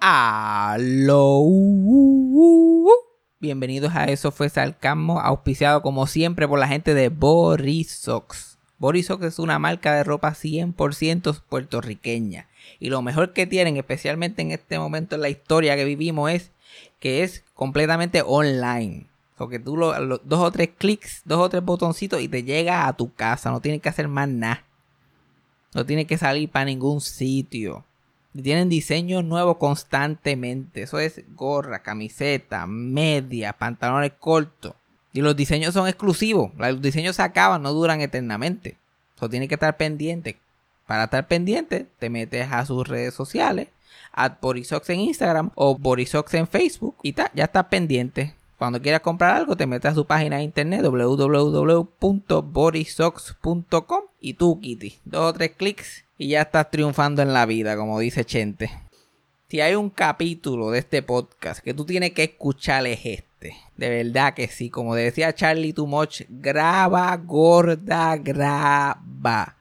Aló. Bienvenidos a Eso fue Sarcasmo, auspiciado como siempre por la gente de Borisox. Borisox es una marca de ropa 100% puertorriqueña. Y lo mejor que tienen, especialmente en este momento en la historia que vivimos, es que es completamente online. Porque tú lo, lo- dos o tres clics, dos o tres botoncitos y te llega a tu casa. No tienes que hacer más nada. No tienes que salir para ningún sitio. Tienen diseños nuevos constantemente. Eso es gorra, camiseta, media, pantalones cortos. Y los diseños son exclusivos. Los diseños se acaban, no duran eternamente. Eso tienes que estar pendiente. Para estar pendiente, te metes a sus redes sociales, a Borisox en Instagram o Borisox en Facebook y ta, ya estás pendiente. Cuando quieras comprar algo, te metes a su página de internet www.borisox.com y tú, Kitty, dos o tres clics y ya estás triunfando en la vida, como dice Chente. Si hay un capítulo de este podcast que tú tienes que escuchar es este. De verdad que sí, como decía Charlie Too graba, gorda, graba.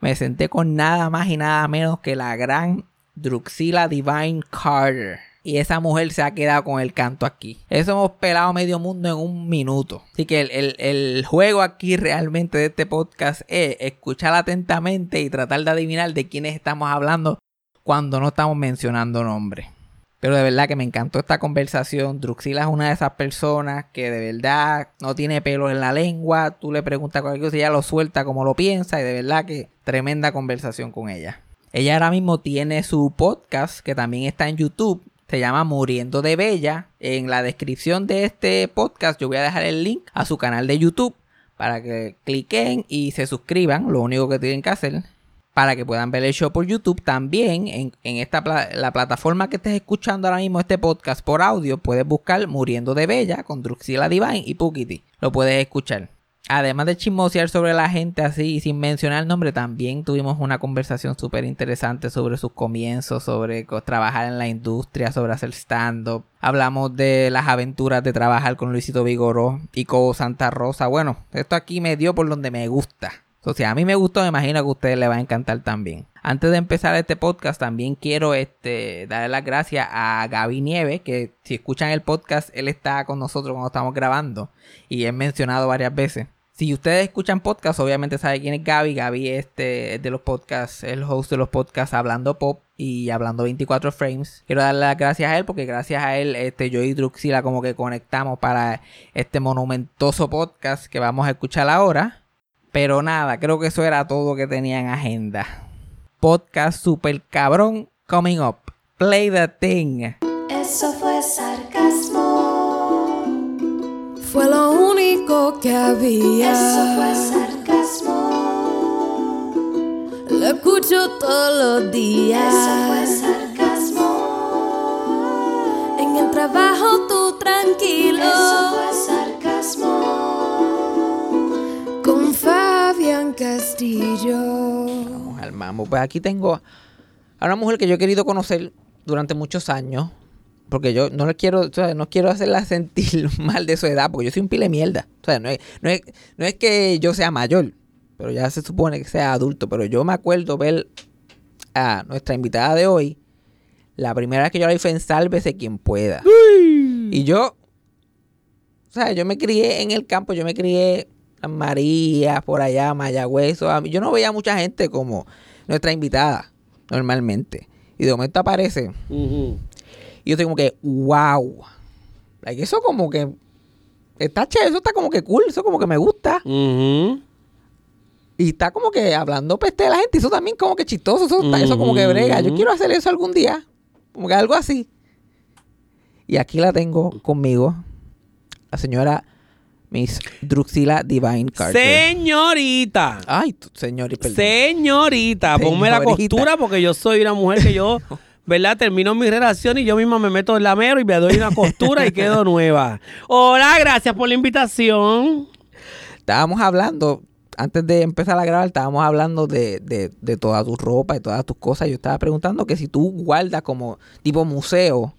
Me senté con nada más y nada menos que la gran Druxila Divine Carter. Y esa mujer se ha quedado con el canto aquí. Eso hemos pelado medio mundo en un minuto. Así que el, el- juego aquí realmente de este podcast es escuchar atentamente y tratar de adivinar de quiénes estamos hablando cuando no estamos mencionando nombres. Pero de verdad que me encantó esta conversación. Druxila es una de esas personas que de verdad no tiene pelos en la lengua. Tú le preguntas cualquier cosa y ella lo suelta como lo piensa. Y de verdad que tremenda conversación con ella. Ella ahora mismo tiene su podcast que también está en YouTube. Se llama Muriendo de Bella. En la descripción de este podcast yo voy a dejar el link a su canal de YouTube para que cliquen y se suscriban. Lo único que tienen que hacer para que puedan ver el show por YouTube. También en, esta pla- la plataforma que estés escuchando ahora mismo este podcast por audio, puedes buscar Muriendo de Bella con Druxila Divine y Pukiti. Lo puedes escuchar. Además de chismosear sobre la gente así sin mencionar el nombre, también tuvimos una conversación súper interesante sobre sus comienzos, sobre trabajar en la industria, sobre hacer stand-up. Hablamos de las aventuras de trabajar con Luisito Vigoró y con Santa Rosa. Bueno, esto aquí me dio por donde me gusta. O sea, a mí me gustó, me imagino que a ustedes les va a encantar también. Antes de empezar este podcast, también quiero este, darle las gracias a Gaby Nieves, que si escuchan el podcast, él está con nosotros cuando estamos grabando y es mencionado varias veces. Si ustedes escuchan podcast, obviamente saben quién es Gaby. Gaby este, es de los podcasts, el host de los podcasts Hablando Pop y Hablando 24 Frames. Quiero darle las gracias a él porque gracias a él este, yo y Druxila como que conectamos para este monumentoso podcast que vamos a escuchar ahora. Pero nada, creo que eso era todo que tenía en agenda. Podcast super cabrón coming up. Play the thing. Eso fue sarcasmo. Fue lo único que había. Eso fue sarcasmo. Lo escucho todos los días. Eso fue sarcasmo. En el trabajo tú tranquilo. Eso fue sarcasmo. Con Fabián Castillo. Vamos al mambo. Pues aquí tengo a una mujer que yo he querido conocer durante muchos años. Porque yo no le quiero, o sea, no quiero hacerla sentir mal de su edad, porque yo soy un pile de mierda. O sea, no es, no es, no es que yo sea mayor, pero ya se supone que sea adulto. Pero yo me acuerdo ver a nuestra invitada de hoy. La primera vez que yo la fue en Sálvese quien pueda. Y yo, o sea, yo me crié en el campo, yo me crié en María, por allá, Mayagüez. Yo no veía mucha gente como nuestra invitada, normalmente. Y de momento aparece. Y yo estoy como que, wow. Like, eso como que está chévere, eso está como que cool, eso como que me gusta. Y está como que hablando peste de la gente. Eso también como que chistoso. Eso, como que brega. Yo quiero hacer eso algún día. Como que algo así. Y aquí la tengo conmigo. La señora Miss Druxila Divine Carter. Señorita. Ay, tu- señor, y perdón. Señorita, ponme la Señorita. costura porque yo soy una mujer que yo, ¿verdad? Termino mi relación y yo misma me meto el lamero y me doy una costura y quedo nueva. Hola, gracias por la invitación. Estábamos hablando, antes de empezar a grabar, estábamos hablando de, de, de toda tu ropa y todas tus cosas. Yo estaba preguntando que si tú guardas como tipo museo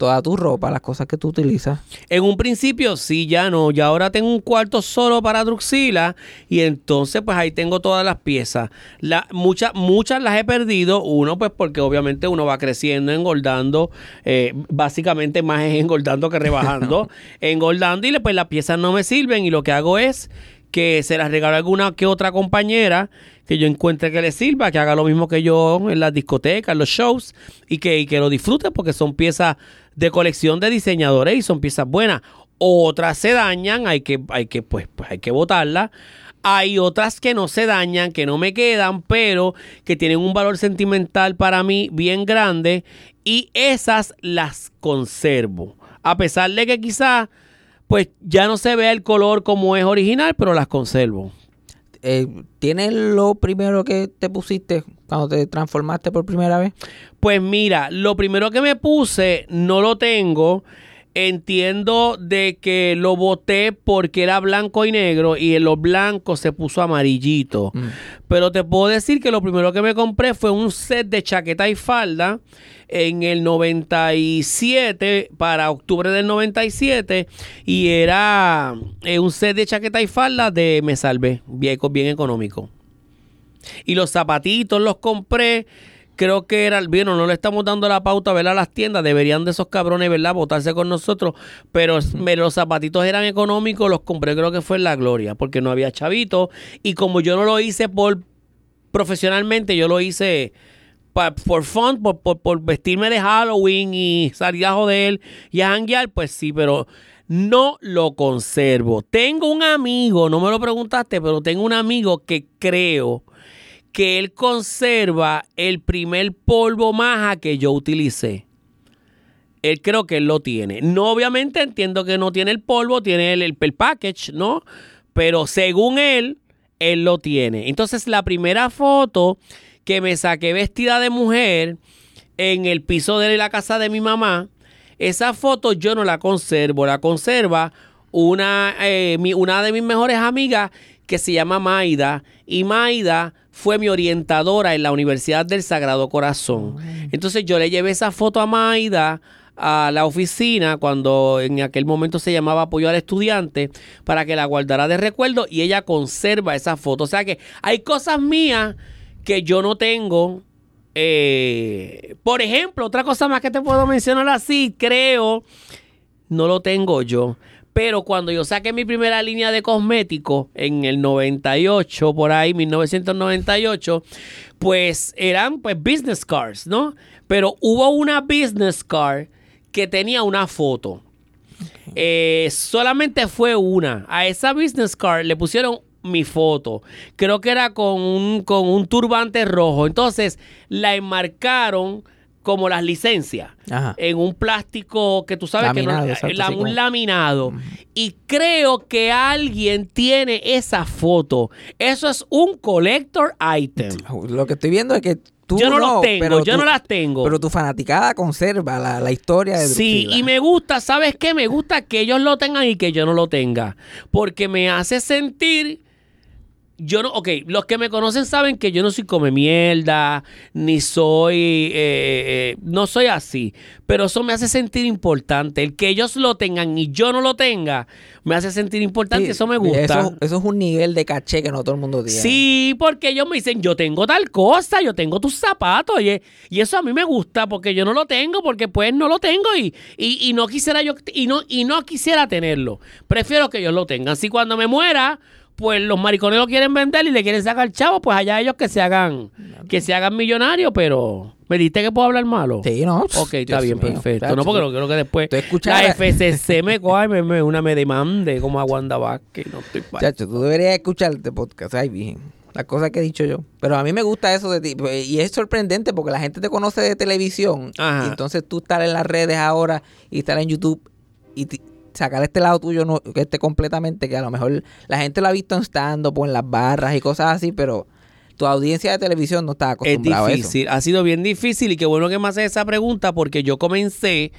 toda tu ropa, las cosas que tú utilizas. En un principio sí, ya no. Ya ahora tengo un cuarto solo para Druxila y entonces pues ahí tengo todas las piezas. La, muchas, muchas las he perdido. Uno pues porque obviamente uno va creciendo, engordando. eh, básicamente más es engordando que rebajando. engordando y pues las piezas no me sirven y lo que hago es que se las regalo a alguna que otra compañera que yo encuentre que le sirva, que haga lo mismo que yo en las discotecas, en los shows y que, y que lo disfrute porque son piezas de colección de diseñadores y son piezas buenas. Otras se dañan, hay que, hay que, pues, pues hay que botarlas. Hay otras que no se dañan, que no me quedan, pero que tienen un valor sentimental para mí bien grande y esas las conservo. A pesar de que quizás pues ya no se vea el color como es original, pero las conservo. Eh, ¿Tienes lo primero que te pusiste cuando te transformaste por primera vez? Pues mira, lo primero que me puse no lo tengo. Entiendo de que lo boté porque era blanco y negro y en lo blanco se puso amarillito. Pero te puedo decir que lo primero que me compré fue un set de chaqueta y falda en el 97 para octubre del 97 y era eh, un set de chaqueta y falda de Me Salvé, bien, bien económico. Y los zapatitos los compré. Creo que era, bueno, no le estamos dando la pauta, ¿verdad? A las tiendas, deberían de esos cabrones, ¿verdad? Votarse con nosotros. Pero los zapatitos eran económicos, los compré, creo que fue en La Gloria, porque no había chavito. Y como yo no lo hice por profesionalmente, yo lo hice por fun, por, por- por vestirme de Halloween y salir a joder y a janguear, pues sí, pero no lo conservo. Tengo un amigo, no me lo preguntaste, pero tengo un amigo que creo que él conserva el primer polvo maja que yo utilicé. Él creo que él lo tiene. No, obviamente entiendo que no tiene el polvo, tiene el, el, el package, ¿no? Pero según él, él lo tiene. Entonces, la primera foto que me saqué vestida de mujer en el piso de la casa de mi mamá, esa foto yo no la conservo, la conserva una, eh, una de mis mejores amigas que se llama Maida. Y Maida fue mi orientadora en la Universidad del Sagrado Corazón. Entonces yo le llevé esa foto a Maida a la oficina cuando en aquel momento se llamaba apoyo al estudiante para que la guardara de recuerdo y ella conserva esa foto. O sea que hay cosas mías que yo no tengo. eh, por ejemplo, otra cosa más que te puedo mencionar así, creo, no lo tengo yo. Pero cuando yo saqué mi primera línea de cosméticos en el 98, por ahí, 1998, pues eran pues business cards, ¿no? Pero hubo una business card que tenía una foto. Eh, solamente fue una. A esa business card le pusieron mi foto. Creo que era con un, con un turbante rojo. Entonces la enmarcaron como las licencias Ajá. en un plástico que tú sabes Laminado, que no, exacto, la- sí, un como- laminado. Y creo que alguien tiene esa foto. Eso es un collector item. Lo que estoy viendo es que tú Yo no no, los tengo, pero yo tú- no las tengo. Pero tu fanaticada conserva la, la historia de Sí, y me gusta, ¿sabes qué? Me gusta que ellos lo tengan y que yo no lo tenga. Porque me hace sentir. Yo no, ok, los que me conocen saben que yo no soy come mierda, ni soy, eh, eh, no soy así, pero eso me hace sentir importante. El que ellos lo tengan y yo no lo tenga, me hace sentir importante, Sí, eso me gusta. Eso, eso es un nivel de caché que no todo el mundo tiene. Sí, porque ellos me dicen, yo tengo tal cosa, yo tengo tus zapatos, y, y eso a mí me gusta, porque yo no lo tengo, porque pues no lo tengo y, y, y no quisiera yo, y no, y no quisiera tenerlo. Prefiero que ellos lo tengan. Si cuando me muera, pues los maricones lo quieren vender y le quieren sacar chavo, pues allá ellos que se hagan, que se hagan millonarios, pero ¿me diste que puedo hablar malo? Sí, no. Ok, está Dios bien, mío, perfecto. No, porque no quiero que después Tú escuchas- la FCC me coja y me, me- una me demande como a Wanda Vázquez. No estoy pa- Chacho, tú deberías escuchar este podcast. Ay, virgen. Las cosas que he dicho yo. Pero a mí me gusta eso de ti. pues, Y es sorprendente porque la gente te conoce de televisión. Ajá. Y entonces tú estás en las redes ahora y estar en YouTube y sacar este lado tuyo no, que esté completamente, que a lo mejor la gente lo ha visto en stand-up o en las barras y cosas así, pero tu audiencia de televisión no está Es acostumbrada a eso. difícil, ha sido bien difícil y qué bueno que me haces esa pregunta porque yo comencé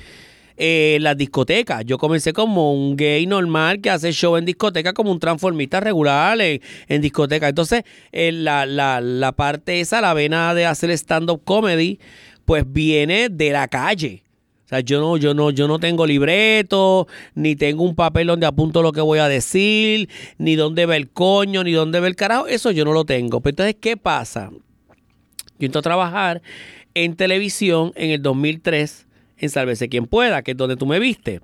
eh, en las discotecas. Yo comencé como un gay normal que hace show en discoteca como un transformista regular en, en discoteca. Entonces, eh, la, la, la parte esa, la vena de hacer stand-up comedy, pues viene de la calle. Sea, yo no, yo no, yo no tengo libreto, ni tengo un papel donde apunto lo que voy a decir, ni dónde ve el coño, ni dónde ve el carajo. Eso yo no lo tengo. Pero entonces, ¿qué pasa? Yo entro a trabajar en televisión en el 2003 en Sálvese quien pueda, que es donde tú me viste.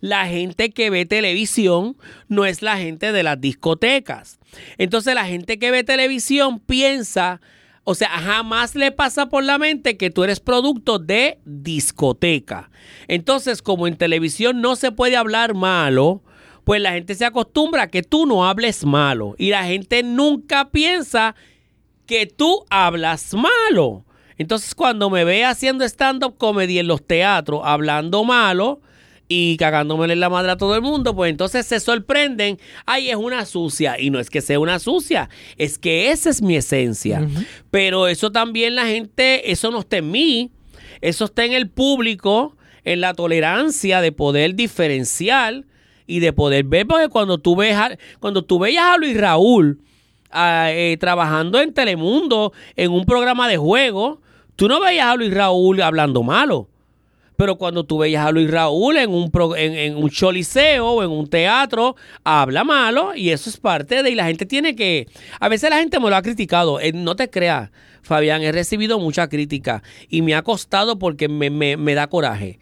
La gente que ve televisión no es la gente de las discotecas. Entonces la gente que ve televisión piensa, o sea, jamás le pasa por la mente que tú eres producto de discoteca. Entonces, como en televisión no se puede hablar malo, pues la gente se acostumbra a que tú no hables malo. Y la gente nunca piensa que tú hablas malo. Entonces, cuando me ve haciendo stand-up comedy en los teatros, hablando malo y cagándome en la madre a todo el mundo, pues entonces se sorprenden, ay, es una sucia. Y no es que sea una sucia, es que esa es mi esencia. Pero eso también la gente, eso no está en mí, eso está en el público, en la tolerancia de poder diferenciar y de poder ver, porque cuando tú ves a- cuando tú veías a Luis Raúl ah, eh, trabajando en Telemundo en un programa de juego, tú no veías a Luis Raúl hablando malo. Pero cuando tú veías a Luis Raúl en un, pro- en, en un choliseo o en un teatro, habla malo y eso es parte de... Y la gente tiene que... A veces la gente me lo ha criticado. Eh, no te creas, Fabián, he recibido mucha crítica y me ha costado porque me, me- me da coraje.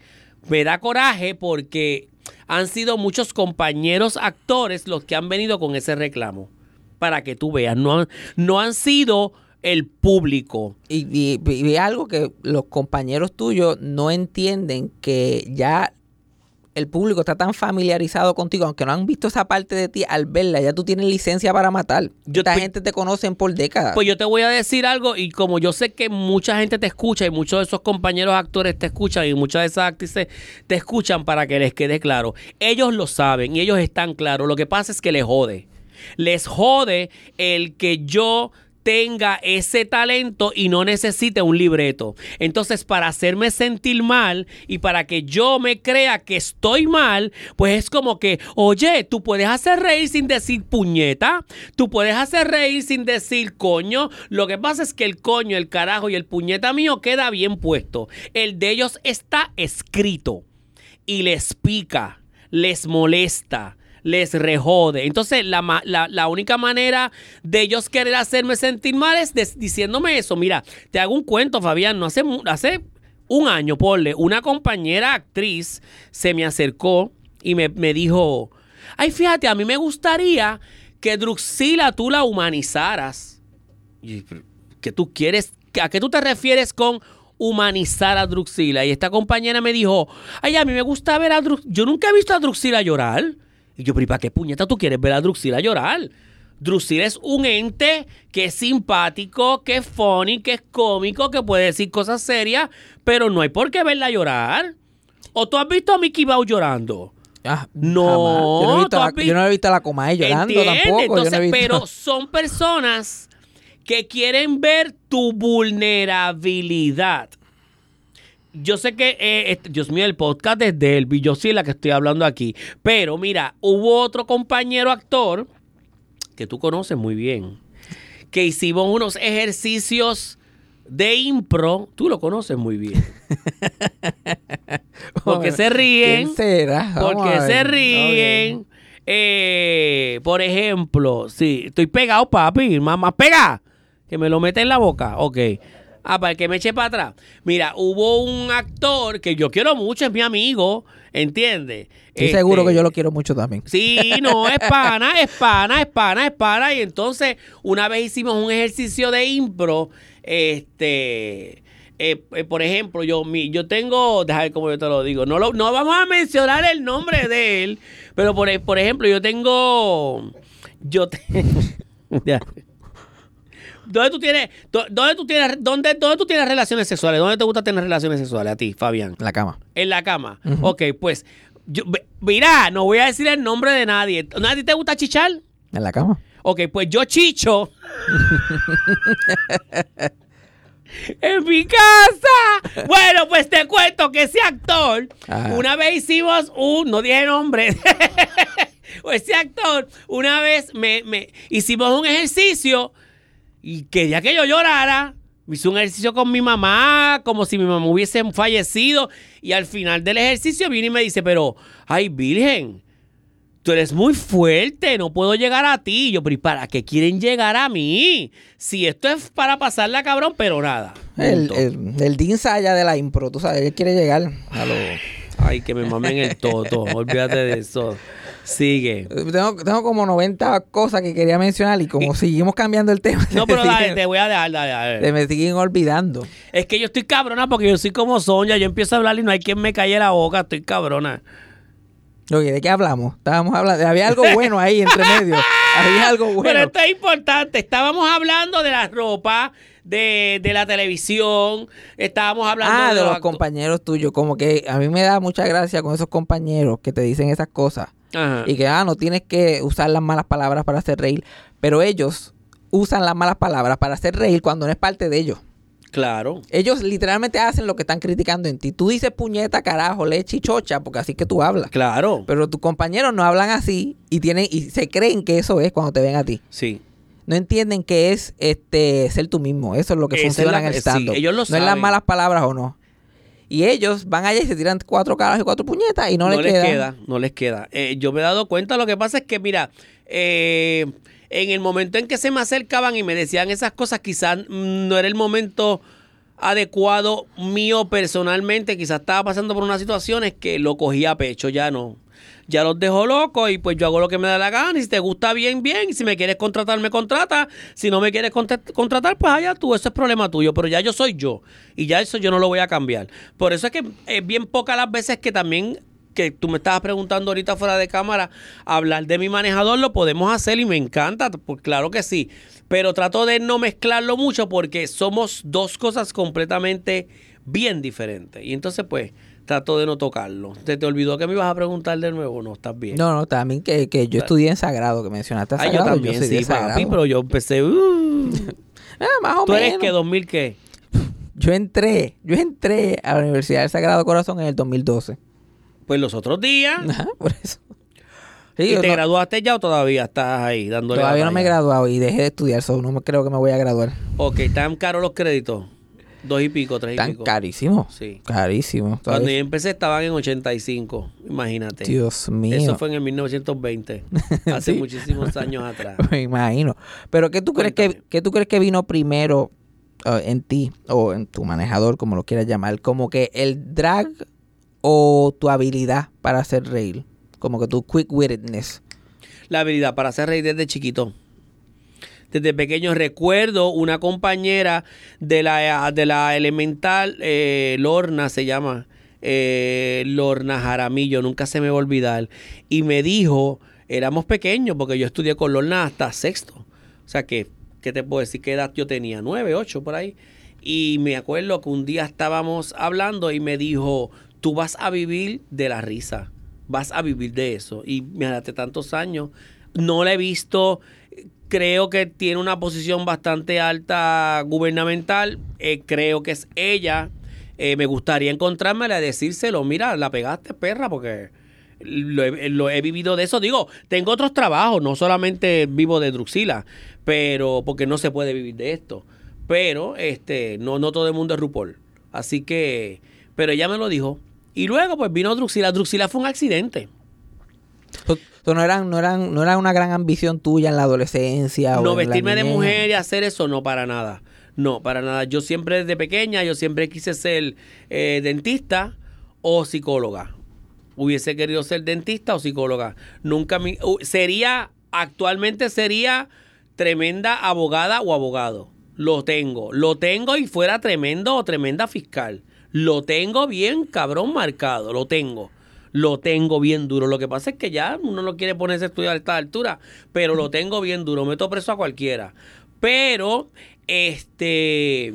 Me da coraje porque han sido muchos compañeros actores los que han venido con ese reclamo. Para que tú veas, no no han sido el público. Y, y- y algo que los compañeros tuyos no entienden que ya el público está tan familiarizado contigo, aunque no han visto esa parte de ti, al verla ya tú tienes licencia para matar. Yo Esta gente te conocen por décadas. Pues yo te voy a decir algo y como yo sé que mucha gente te escucha y muchos de esos compañeros actores te escuchan y muchas de esas actrices te escuchan para que les quede claro. Ellos lo saben y ellos están claros. Lo que pasa es que les jode. Les jode el que yo tenga ese talento y no necesite un libreto. Entonces, para hacerme sentir mal y para que yo me crea que estoy mal, pues es como que, oye, tú puedes hacer reír sin decir puñeta, tú puedes hacer reír sin decir coño. Lo que pasa es que el coño, el carajo y el puñeta mío queda bien puesto. El de ellos está escrito y les pica, les molesta, les rejode. Entonces, la, la- única manera de ellos querer hacerme sentir mal es diciéndome eso. Mira, te hago un cuento, Fabián. No hace, hace un año, porle, una compañera actriz se me acercó y me, me dijo, ay, fíjate, a mí me gustaría que Druxila tú la humanizaras. Y, pero, ¿Qué tú quieres? ¿A qué tú te refieres con humanizar a Druxila? Y esta compañera me dijo, ay, a mí me gusta ver a Druxila. Yo nunca he visto a Druxila llorar. Y yo, pero ¿y para qué puñeta tú quieres ver a Druxila llorar? Druxila es un ente que es simpático, que es funny, que es cómico, que puede decir cosas serias, pero no hay por qué verla llorar. ¿O tú has visto a Mickey Mouse llorando? Ah, No. Yo no he visto, la, yo no he visto a la Comay llorando ¿Entiendes? tampoco. yo no he Entonces, visto- pero son personas que quieren ver tu vulnerabilidad. Yo sé que, eh, este- Dios mío, el podcast es de yo sí la que estoy hablando aquí. Pero mira, hubo otro compañero actor que tú conoces muy bien, que hicimos unos ejercicios de impro. Tú lo conoces muy bien. Porque se ríen. ¿Quién será? Porque se ríen. Eh, por ejemplo, sí, estoy pegado, papi. Más pega. Que me lo mete en la boca. Ok. Ah, para que me eche para atrás. Mira, hubo un actor que yo quiero mucho, es mi amigo. ¿Entiendes? Estoy seguro que yo lo quiero mucho también. Sí, no, es pana, es pana, es pana, es pana. Y entonces, una vez hicimos un ejercicio de impro, este, eh, eh, por ejemplo, yo, mi, yo tengo, déjame ver cómo yo te lo digo, no, lo- no vamos a mencionar el nombre de él, pero por, por ejemplo, yo tengo, yo te- Ya. ¿Dónde tú tienes, dó- dónde tú tienes, dónde, dónde tú tienes relaciones sexuales? ¿Dónde te gusta tener relaciones sexuales a ti, Fabián? En la cama. En la cama. Ok, pues. Yo, mira, no voy a decir el nombre de nadie. ¿A ti te gusta chichar? En la cama. Ok, pues yo chicho. en mi casa. Bueno, pues te cuento que ese actor, Ajá. una vez hicimos un, no dije nombre, ese actor, una vez me, me hicimos un ejercicio y quería que yo llorara. Hice un ejercicio con mi mamá, como si mi mamá hubiese fallecido. Y al final del ejercicio viene y me dice, pero, ay, Virgen, tú eres muy fuerte, no puedo llegar a ti. Y yo, pero ¿y para qué quieren llegar a mí? Si esto es para pasarla, cabrón, pero nada. El, el, el Saya de la impro, tú sabes, él quiere llegar a lo... Ay, que me mamen el toto. Olvídate de eso. Sigue. Tengo, tengo como 90 cosas que quería mencionar y como seguimos cambiando el tema, No, pero dale, te voy a dejar, dale, dale. se me siguen olvidando. Es que yo estoy cabrona porque yo soy como Sonia. Yo empiezo a hablar y no hay quien me calle la boca. Estoy cabrona. Oye, ¿de qué hablamos? Estábamos hablando, había algo bueno ahí entre medio. Había algo Pero bueno. esto es importante. Estábamos hablando de la ropa, de, de la televisión. Estábamos hablando Ah, de los actu- compañeros tuyos. Como que a mí me da mucha gracia con esos compañeros que te dicen esas cosas. Ajá. Y que, ah, no tienes que usar las malas palabras para hacer reír. Pero ellos usan las malas palabras para hacer reír cuando no es parte de ellos. Claro. Ellos literalmente hacen lo que están criticando en ti. Tú dices puñeta, carajo, leche y chocha, porque así que tú hablas. Claro. Pero tus compañeros no hablan así y tienen y se creen que eso es cuando te ven a ti. Sí. No entienden que es este ser tú mismo. Eso es lo que Esa es funciona la en el stand sí, ellos lo No es las malas palabras o no. Y ellos van allá y se tiran cuatro caras y cuatro puñetas y no, no, les, les queda. queda. no les queda. Eh, yo me he dado cuenta, lo que pasa es que, mira, eh, en el momento en que se me acercaban y me decían esas cosas, quizás no era el momento adecuado mío personalmente, quizás estaba pasando por unas situaciones que lo cogía a pecho, ya no. Ya los dejo locos y pues yo hago lo que me da la gana y si te gusta bien, bien, y si me quieres contratar, me contrata, si no me quieres contra- contratar, pues allá tú, eso es problema tuyo, pero ya yo soy yo y ya eso yo no lo voy a cambiar. Por eso es que es bien pocas las veces que también que tú me estabas preguntando ahorita fuera de cámara, hablar de mi manejador lo podemos hacer y me encanta, pues claro que sí, pero trato de no mezclarlo mucho porque somos dos cosas completamente bien diferentes y entonces pues trato de no tocarlo. ¿Te, te olvidó que me ibas a preguntar de nuevo? No, estás bien. No, no, también que, que yo estudié en Sagrado, que mencionaste a Ah, yo Sagrado. también, de sí, papi, Sagrado. pero yo empecé... uh. Ah, más o ¿Tú eres menos. que 2000 qué? Yo entré, yo entré a la Universidad del Sagrado Corazón en el 2012. Pues los otros días. Ajá, por eso. Sí, ¿Y yo te no- graduaste ya o todavía estás ahí dándole todavía no me he graduado y dejé de estudiar, so no creo que me voy a graduar. Ok, ¿están caros los créditos? Dos y pico, tres y Tan pico. carísimo. Sí. Carísimo. Cuando yo empecé estaban en 85, imagínate. Dios mío. Eso fue en el 1920, hace Sí. muchísimos años atrás. Me imagino. Pero ¿qué tú crees que, qué tú crees que vino primero eh, en ti o en tu manejador, como lo quieras llamar? Como que el drag o tu habilidad para hacer reír. Como que tu quick wittedness. La habilidad para hacer reír desde chiquito. Desde pequeño recuerdo una compañera de la, de la elemental, eh, Lorna se llama, eh, Lorna Jaramillo, nunca se me va a olvidar. Y me dijo, éramos pequeños, porque yo estudié con Lorna hasta sexto. O sea que, ¿qué te puedo decir? ¿Qué edad yo tenía? Nueve, ocho, por ahí. Y me acuerdo que un día estábamos hablando y me dijo, tú vas a vivir de la risa, vas a vivir de eso. Y me hace tantos años, no la he visto, creo que tiene una posición bastante alta gubernamental, eh, creo que es ella. Eh, me gustaría encontrármela y decírselo, mira, la pegaste, perra, porque lo he, vivido de eso. Digo, tengo otros trabajos, no solamente vivo de Druxila, pero porque no se puede vivir de esto. Pero este, no, no todo el mundo es RuPaul. Así que, pero ella me lo dijo. Y luego pues vino Druxila. Druxila fue un accidente. So- no, eran, no, eran, no era una gran ambición tuya en la adolescencia. o No vestirme de mujer y hacer eso, no para nada. No, para nada. Yo siempre desde pequeña, yo siempre quise ser eh, dentista o psicóloga. Hubiese querido ser dentista o psicóloga. Nunca mi, sería, actualmente sería tremenda abogada o abogado. Lo tengo, lo tengo y fuera tremendo o tremenda fiscal. Lo tengo bien cabrón marcado, lo tengo. Lo tengo bien duro. Lo que pasa es que ya uno no quiere ponerse a estudiar a esta altura, pero lo tengo bien duro. Meto preso a cualquiera. Pero, este,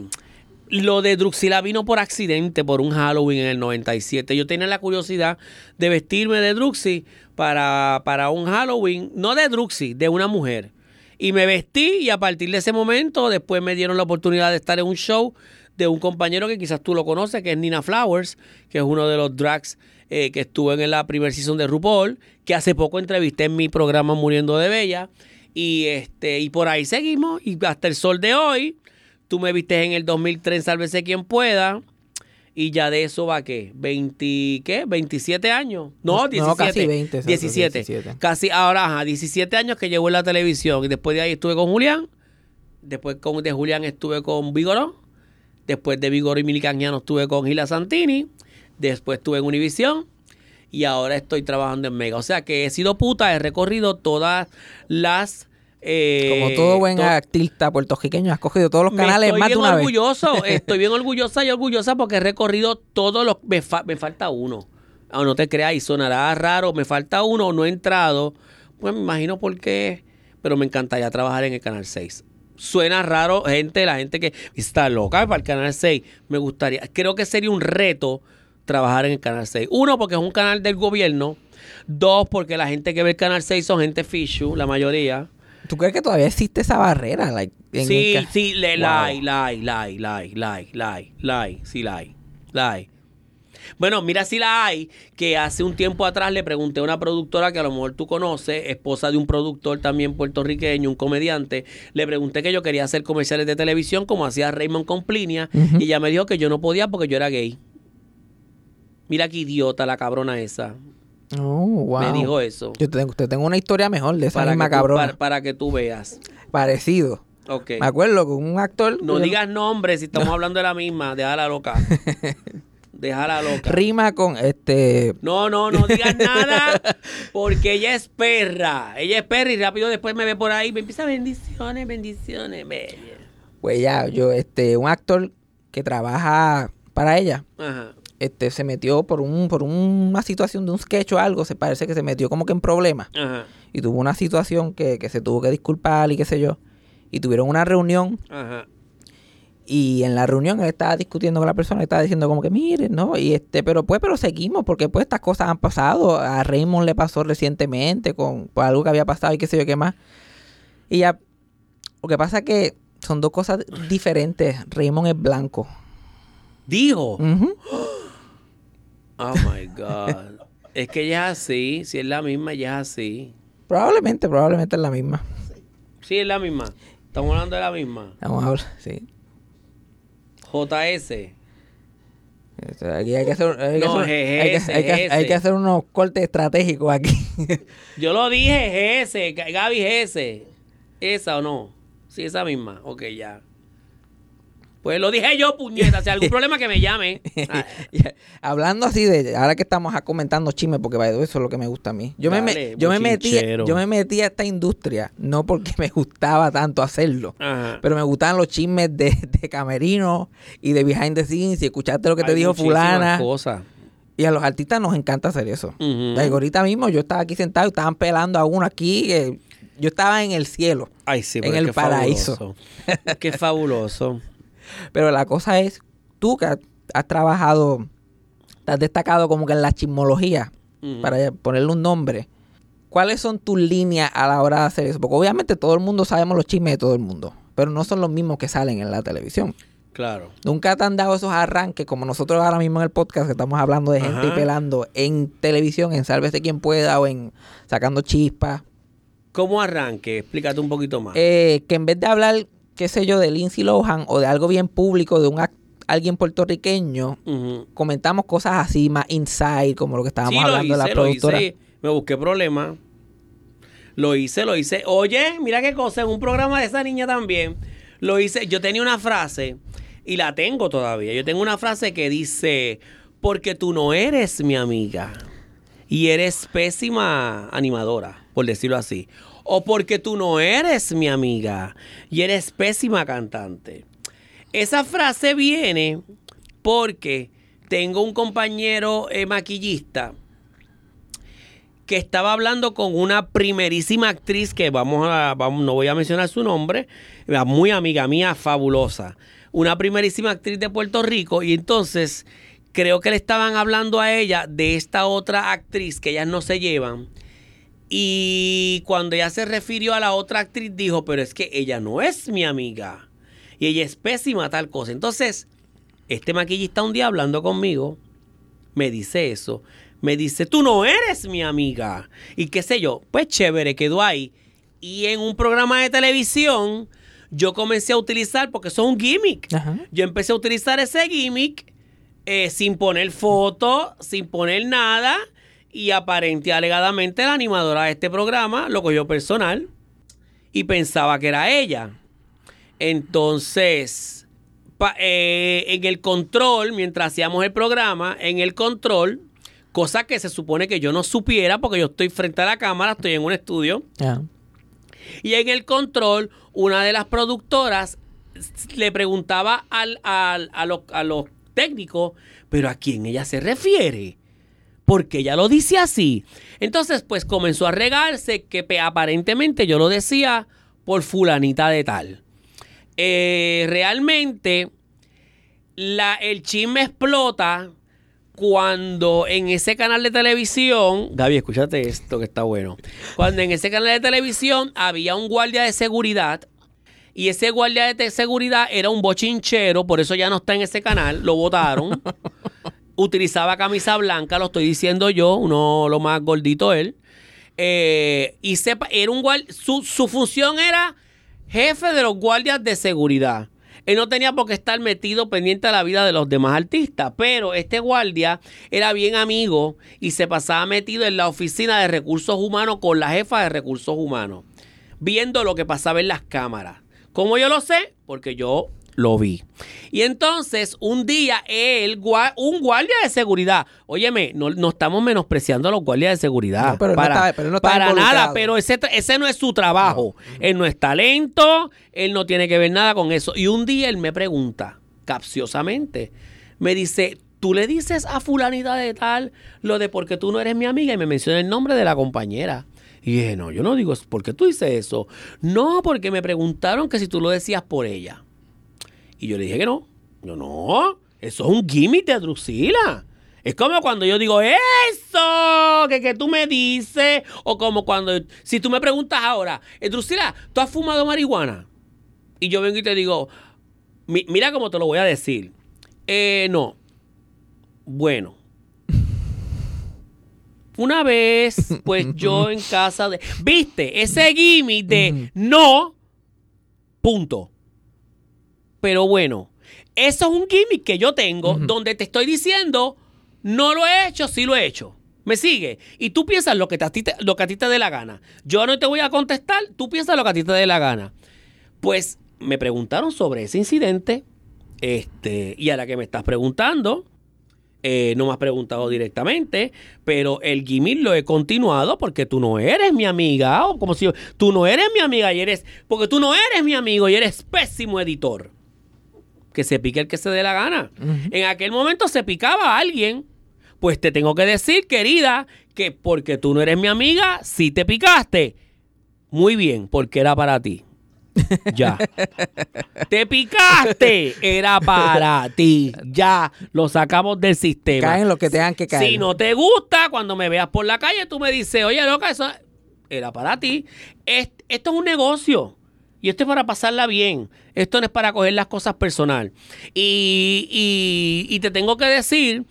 lo de Druxila vino por accidente, por un Halloween en el 97. Yo tenía la curiosidad de vestirme de Druxy para, para un Halloween, no de Druxy, de una mujer. Y me vestí y a partir de ese momento después me dieron la oportunidad de estar en un show de un compañero que quizás tú lo conoces, que es Nina Flowers, que es uno de los drags eh, que estuvo en la primera season de RuPaul, que hace poco entrevisté en mi programa Muriendo de Bella. Y este y por ahí seguimos y hasta el sol de hoy Tú me viste en el 2003, sálvese quien pueda. Y ya de eso va, ¿qué? ¿20, qué? ¿27 años? No, No, 17. casi 20, exacto, 17. 17. Casi, ahora, ajá, 17 años que llevo en la televisión. Y después de ahí estuve con Julián. Después con, de Julián estuve con Vigoró. Después de Vigoró y Milicañano estuve con Gila Santini. Después estuve en Univisión. Y ahora estoy trabajando en Mega. O sea que he sido puta, he recorrido todas las... eh, Como todo buen to- artista puertorriqueño, has cogido todos los canales me más estoy de una vez. orgulloso, estoy bien orgullosa y orgullosa porque he recorrido todos los... Me, fa- me falta uno. Ah, no te creas, y sonará raro, me falta uno, no he entrado. Pues me imagino por qué, pero me encantaría trabajar en el Canal 6. Suena raro, gente, la gente que está loca para el Canal 6. Me gustaría, creo que sería un reto trabajar en el Canal 6. Uno, porque es un canal del gobierno. Dos, porque la gente que ve el Canal 6 son gente fishu, la mayoría. ¿Tú crees que todavía existe esa barrera? like, en Sí, el sí, le, la hay, la hay, la hay, la hay, la hay, la hay, la hay, sí la hay, la hay. Bueno, mira si la hay, que hace un tiempo atrás le pregunté a una productora que a lo mejor tú conoces, esposa de un productor también puertorriqueño, un comediante, le pregunté que yo quería hacer comerciales de televisión como hacía Raymond con Plinia, y ella me dijo que yo no podía porque yo era gay. Mira qué idiota la cabrona esa. Oh, wow. Me dijo eso. Yo te tengo, te tengo una historia mejor de esa Para misma que, tú, cabrona. para, para que tú veas. Parecido. Ok. Me acuerdo con un actor. No yo- digas nombres si estamos hablando de la misma. Déjala loca. Déjala loca. Rima con este. No, no, no digas nada porque ella es perra. Ella es perra y rápido después me ve por ahí. Me empieza bendiciones, bendiciones. ve. Pues ya, yo, este, un actor que trabaja para ella. Ajá. Este, se metió por un, por una situación de un sketch o algo, se parece que se metió como que en problemas. Ajá. Y tuvo una situación que, que se tuvo que disculpar y qué sé yo. Y tuvieron una reunión Ajá. y en la reunión él estaba discutiendo con la persona, estaba diciendo como que miren, ¿no? Y este, pero pues, pero seguimos, porque pues estas cosas han pasado. A Raymond le pasó recientemente con por algo que había pasado y qué sé yo qué más. Y ya, lo que pasa es que son dos cosas diferentes. Raymond es blanco. Dijo. Oh my God. es que ella es así. Si es la misma, ella es así. Probablemente, probablemente es la misma. Sí, es la misma. Estamos hablando de la misma. Vamos a hablar, sí. JS. Este, Aquí hay que hacer, hay que No, hacer- hay que- GS, hay que- hay que hacer unos cortes estratégicos aquí. Yo lo dije, GS, Gaby GS. ¿Esa o no? Sí, esa misma. Ok, ya. Pues lo dije yo, puñeta. Si hay algún problema que me llame. Hablando así de, ahora que estamos comentando chismes, porque eso es lo que me gusta a mí. Yo, me, me- Dale, yo, me metí, yo me metí a esta industria, no porque me gustaba tanto hacerlo, Ajá. pero me gustaban los chismes de, de camerino y de behind the scenes y escuchaste lo que te dijo fulana. cosas. Y a los artistas nos encanta hacer eso. Ahorita mismo yo estaba aquí sentado y estaban pelando a uno aquí. eh, yo estaba en el cielo. Ay, sí, En el qué paraíso. fabuloso. Qué fabuloso. Pero la cosa es, tú que has, has trabajado, te has destacado como que en la chismología, para ponerle un nombre, ¿cuáles son tus líneas a la hora de hacer eso? Porque obviamente todo el mundo sabemos los chismes de todo el mundo, pero no son los mismos que salen en la televisión. Claro. Nunca te han dado esos arranques como nosotros ahora mismo en el podcast que estamos hablando de gente Ajá. y pelando en televisión, en Sálvese quien pueda o en sacando chispas. ¿Cómo arranque? Explícate un poquito más. Eh, que en vez de hablar, qué sé yo, de Lindsay Lohan o de algo bien público, de un alguien puertorriqueño, comentamos cosas así más inside, como lo que estábamos Sí, hablando de la hice, lo productora. hice. Me busqué problemas. Lo hice, lo hice. Oye, mira qué cosa, en un programa de esa niña también. Lo hice. Yo tenía una frase y la tengo todavía. Yo tengo una frase que dice, porque tú no eres mi amiga y eres pésima animadora, por decirlo así. O porque tú no eres mi amiga y eres pésima cantante. Esa frase viene porque tengo un compañero eh, maquillista que estaba hablando con una primerísima actriz que vamos a, no voy a mencionar su nombre, muy amiga mía, fabulosa. Una primerísima actriz de Puerto Rico y entonces creo que le estaban hablando a ella de esta otra actriz que ellas no se llevan. Y cuando ella se refirió a la otra actriz dijo, pero es que ella no es mi amiga. Y ella es pésima tal cosa. Entonces, este maquillista un día hablando conmigo, me dice eso. Me dice, tú no eres mi amiga. Y qué sé yo, pues chévere, quedó ahí. Y en un programa de televisión, yo comencé a utilizar, porque eso es un gimmick. Ajá. Yo empecé a utilizar ese gimmick eh, sin poner foto, sin poner nada. Y aparente y alegadamente la animadora de este programa lo cogió personal y pensaba que era ella. Entonces, pa- eh, en el control, mientras hacíamos el programa, en el control, cosa que se supone que yo no supiera porque yo estoy frente a la cámara, estoy en un estudio. Y en el control, una de las productoras le preguntaba al- al- a, los, a los técnicos, pero ¿a quién ella se refiere? Porque ella lo dice así. Entonces, pues comenzó a regarse que pe- aparentemente yo lo decía por fulanita de tal. Eh, realmente, la, el chisme explota cuando en ese canal de televisión, Gaby, escúchate esto que está bueno. Cuando en ese canal de televisión había un guardia de seguridad y ese guardia de seguridad era un bochinchero, por eso ya no está en ese canal, lo votaron. Utilizaba camisa blanca, lo estoy diciendo yo, uno lo más gordito él. Eh, y sepa, era un guar- su, su función era jefe de los guardias de seguridad. Él no tenía por qué estar metido pendiente de la vida de los demás artistas, pero este guardia era bien amigo y se pasaba metido en la oficina de recursos humanos con la jefa de recursos humanos, viendo lo que pasaba en las cámaras. ¿Cómo yo lo sé? Porque yo lo vi. Y entonces, un día, él, un guardia de seguridad, óyeme, no, no estamos menospreciando a los guardias de seguridad. No, pero él no para está- pero él no está para nada, pero ese, ese no es su trabajo. Él no es talento, él no tiene que ver nada con eso. Y un día él me pregunta, capciosamente, me dice, tú le dices a fulanita de tal lo de porque tú no eres mi amiga y me menciona el nombre de la compañera. Y dije, no, yo no digo, ¿por qué tú dices eso? No, porque me preguntaron que si tú lo decías por ella. Y yo le dije que no. Yo no, eso es un gimmick de Drusila. Es como cuando yo digo eso, que, que tú me dices, o como cuando, si tú me preguntas ahora, "Eh, Drusila, ¿tú has fumado marihuana? Y yo vengo y te digo, "Mi- mira cómo te lo voy a decir. Eh, no. Bueno. Una vez, pues yo en casa de... ¿Viste? Ese gimmick de no, punto. Pero bueno, eso es un gimmick que yo tengo donde te estoy diciendo, no lo he hecho, sí lo he hecho. ¿Me sigue? Y tú piensas lo que, te- lo que a ti te dé la gana. Yo no te voy a contestar, tú piensas lo que a ti te dé la gana. Pues me preguntaron sobre ese incidente. Este, y a la que me estás preguntando, eh, no me has preguntado directamente, pero el gimmick lo he continuado porque tú no eres mi amiga, o como si yo- tú no eres mi amiga y eres, porque tú no eres mi amigo y eres pésimo editor. Que se pique el que se dé la gana. En aquel momento se picaba a alguien. Pues te tengo que decir, querida, que porque tú no eres mi amiga, si te picaste. Muy bien, porque era para ti. Ya. Te picaste. Era para ti. Ya. Lo sacamos del sistema. Caen los que tengan que caer. Si no te gusta, cuando me veas por la calle, tú me dices, oye, loca, eso era para ti. Es- esto es un negocio. Y esto es para pasarla bien. Esto no es para coger las cosas personal. Y, y- y te tengo que decir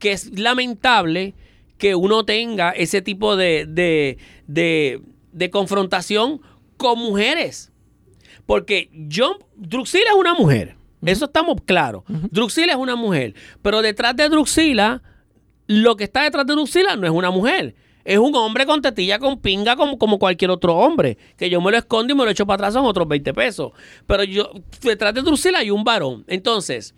que es lamentable que uno tenga ese tipo de, de, de- de confrontación con mujeres. Porque yo, Druxila es una mujer. Eso estamos claros. Druxila es una mujer. Pero detrás de Druxila, lo que está detrás de Druxila no es una mujer. Es un hombre con tetilla, con pinga, como, como cualquier otro hombre. Que yo me lo escondo y me lo echo para atrás, son otros 20 pesos. Pero yo, detrás de Druxila hay un varón. Entonces,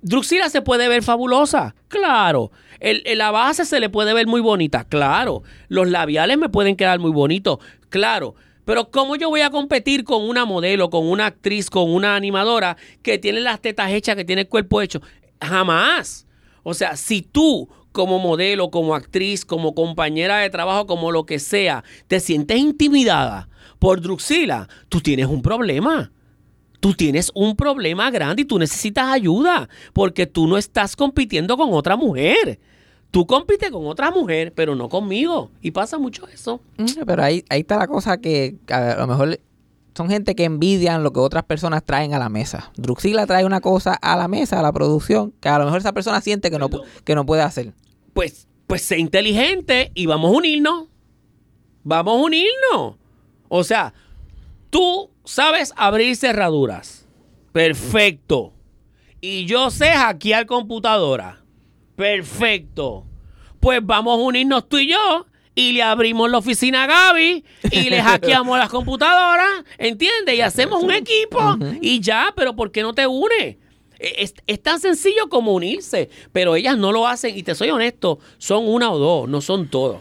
Druxila se puede ver fabulosa, claro. El- la base se le puede ver muy bonita, claro. Los labiales me pueden quedar muy bonitos, claro. Pero ¿cómo yo voy a competir con una modelo, con una actriz, con una animadora que tiene las tetas hechas, que tiene el cuerpo hecho? Jamás. O sea, si tú como modelo, como actriz, como compañera de trabajo, como lo que sea, te sientes intimidada por Druxila, tú tienes un problema tú tienes un problema grande y tú necesitas ayuda porque tú no estás compitiendo con otra mujer. Tú compites con otra mujer, pero no conmigo. Y pasa mucho eso. Mm, Pero ahí, ahí está la cosa que a lo mejor son gente que envidian lo que otras personas traen a la mesa. Druxila trae una cosa a la mesa, a la producción, que a lo mejor esa persona siente que no, que no puede hacer. Pues, pues sé inteligente y vamos a unirnos. Vamos a unirnos. O sea, tú sabes abrir cerraduras. Perfecto. Y yo sé hackear computadora. Perfecto. Pues vamos a unirnos tú y yo y le abrimos la oficina a Gaby y le hackeamos las computadoras, ¿entiendes? Y hacemos un equipo y ya, pero ¿por qué no te unes? Es, es tan sencillo como unirse, pero ellas no lo hacen y te soy honesto, son una o dos, no son todos.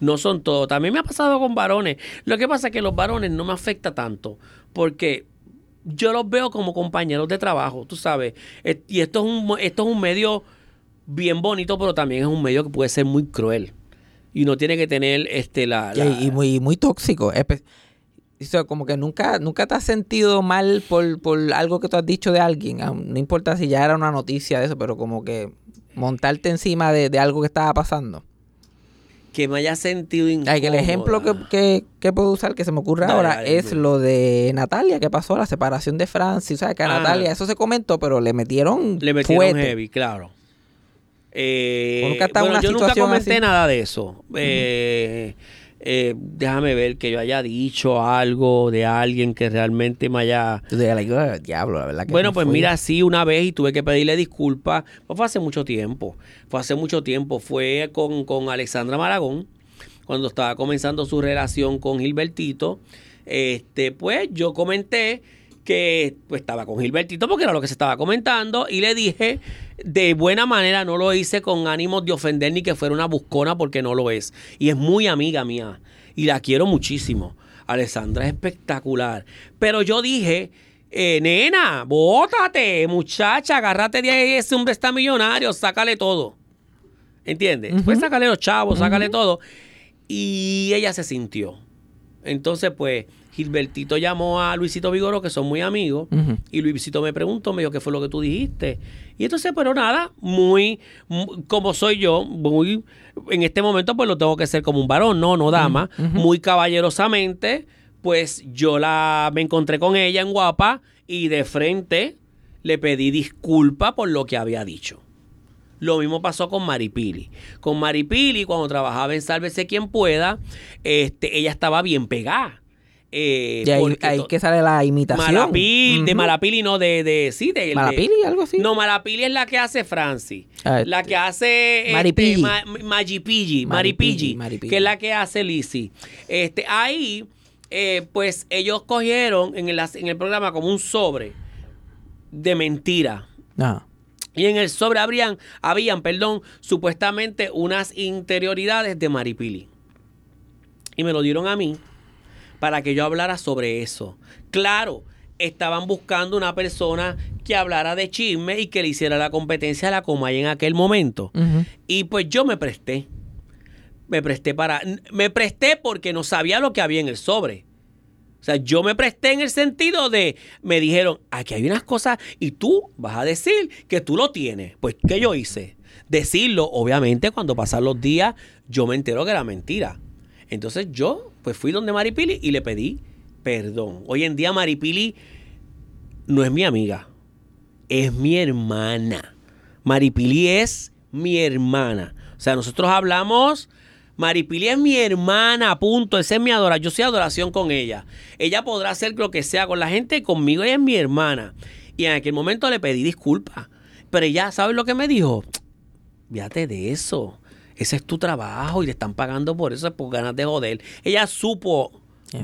No son todos. También me ha pasado con varones. Lo que pasa es que los varones no me afecta tanto porque yo los veo como compañeros de trabajo, tú sabes. Eh, Y esto es un, esto es un medio bien bonito, pero también es un medio que puede ser muy cruel. Y uno tiene que tener este la, la- Y, y muy, muy tóxico. O sea, como que nunca, nunca te has sentido mal por, por algo que tú has dicho de alguien. Ah, No importa si ya era una noticia de eso, pero como que montarte encima de, de algo que estaba pasando. que me haya sentido incómoda. Ay, que el ejemplo que, que, que puedo usar que se me ocurre Dale, ahora dale, es lo de Natalia, que pasó la separación de Francis. ¿Sabes? Que a Ah. Natalia eso se comentó, pero le metieron le metieron heavy, claro. Eh, Nunca bueno, una yo nunca comenté así. nada de eso. Eh, eh, déjame ver que yo haya dicho algo de alguien que realmente me haya... Yo dije, like, "Ah, diablo, la verdad que Bueno, no pues fue". mira, sí, una vez y tuve que pedirle disculpas. Pues fue hace mucho tiempo. Fue hace mucho tiempo. Fue con, con Alexandra Maragón, cuando estaba comenzando su relación con Gilbertito. Este, pues yo comenté que pues, estaba con Gilbertito porque era lo que se estaba comentando y le dije de buena manera, no lo hice con ánimos de ofender ni que fuera una buscona porque no lo es. Y es muy amiga mía y la quiero muchísimo. Alessandra es espectacular. Pero yo dije, eh, nena, bótate, muchacha, agárrate de ahí, ese hombre está millonario, sácale todo. ¿Entiendes? Pues sácale los chavos, sácale todo. Y ella se sintió. Entonces, pues, Gilbertito llamó a Luisito Vigoro, que son muy amigos, y Luisito me preguntó, me dijo, ¿qué fue lo que tú dijiste? Y entonces, pero nada, muy, mu- como soy yo, muy, en este momento, pues lo tengo que ser como un varón, no, no dama, muy caballerosamente, pues yo la, me encontré con ella en Guapa y de frente le pedí disculpa por lo que había dicho. Lo mismo pasó con Maripili. Con Maripili, cuando trabajaba en Sálvese quien pueda, este, ella estaba bien pegada. Eh, Y ahí, que sale la imitación. De. Malapili, no, de, de sí, de, de- Malapili, algo así. No, Malapili es la que hace Francis. Ah, la que hace este. Ma- Magipilli, Maripilli, que es la que hace Lizzy. Este, ahí, eh, pues ellos cogieron en el, en el programa como un sobre de mentira. Ah. Y en el sobre habrían, habían, perdón, supuestamente unas interioridades de Maripili. Y me lo dieron a mí para que yo hablara sobre eso. Claro, estaban buscando una persona que hablara de chisme y que le hiciera la competencia a la Comay en aquel momento. Y pues yo me presté. Me presté para. Me presté porque no sabía lo que había en el sobre. O sea, yo me presté en el sentido de. Me dijeron, aquí hay unas cosas y tú vas a decir que tú lo tienes. Pues, ¿qué yo hice? Decirlo, obviamente, cuando pasan los días, yo me entero que era mentira. Entonces yo, pues fui donde Maripili y le pedí perdón. Hoy en día Maripili no es mi amiga, es mi hermana. Maripili es mi hermana. O sea, nosotros hablamos, Maripili es mi hermana, punto. Esa es mi adoración. Yo soy adoración con ella. Ella podrá hacer lo que sea con la gente, conmigo ella es mi hermana. Y en aquel momento le pedí disculpas. Pero ella, ¿sabes lo que me dijo? Fíjate de eso. Ese es tu trabajo y te están pagando por eso, es por ganas de joder. Ella supo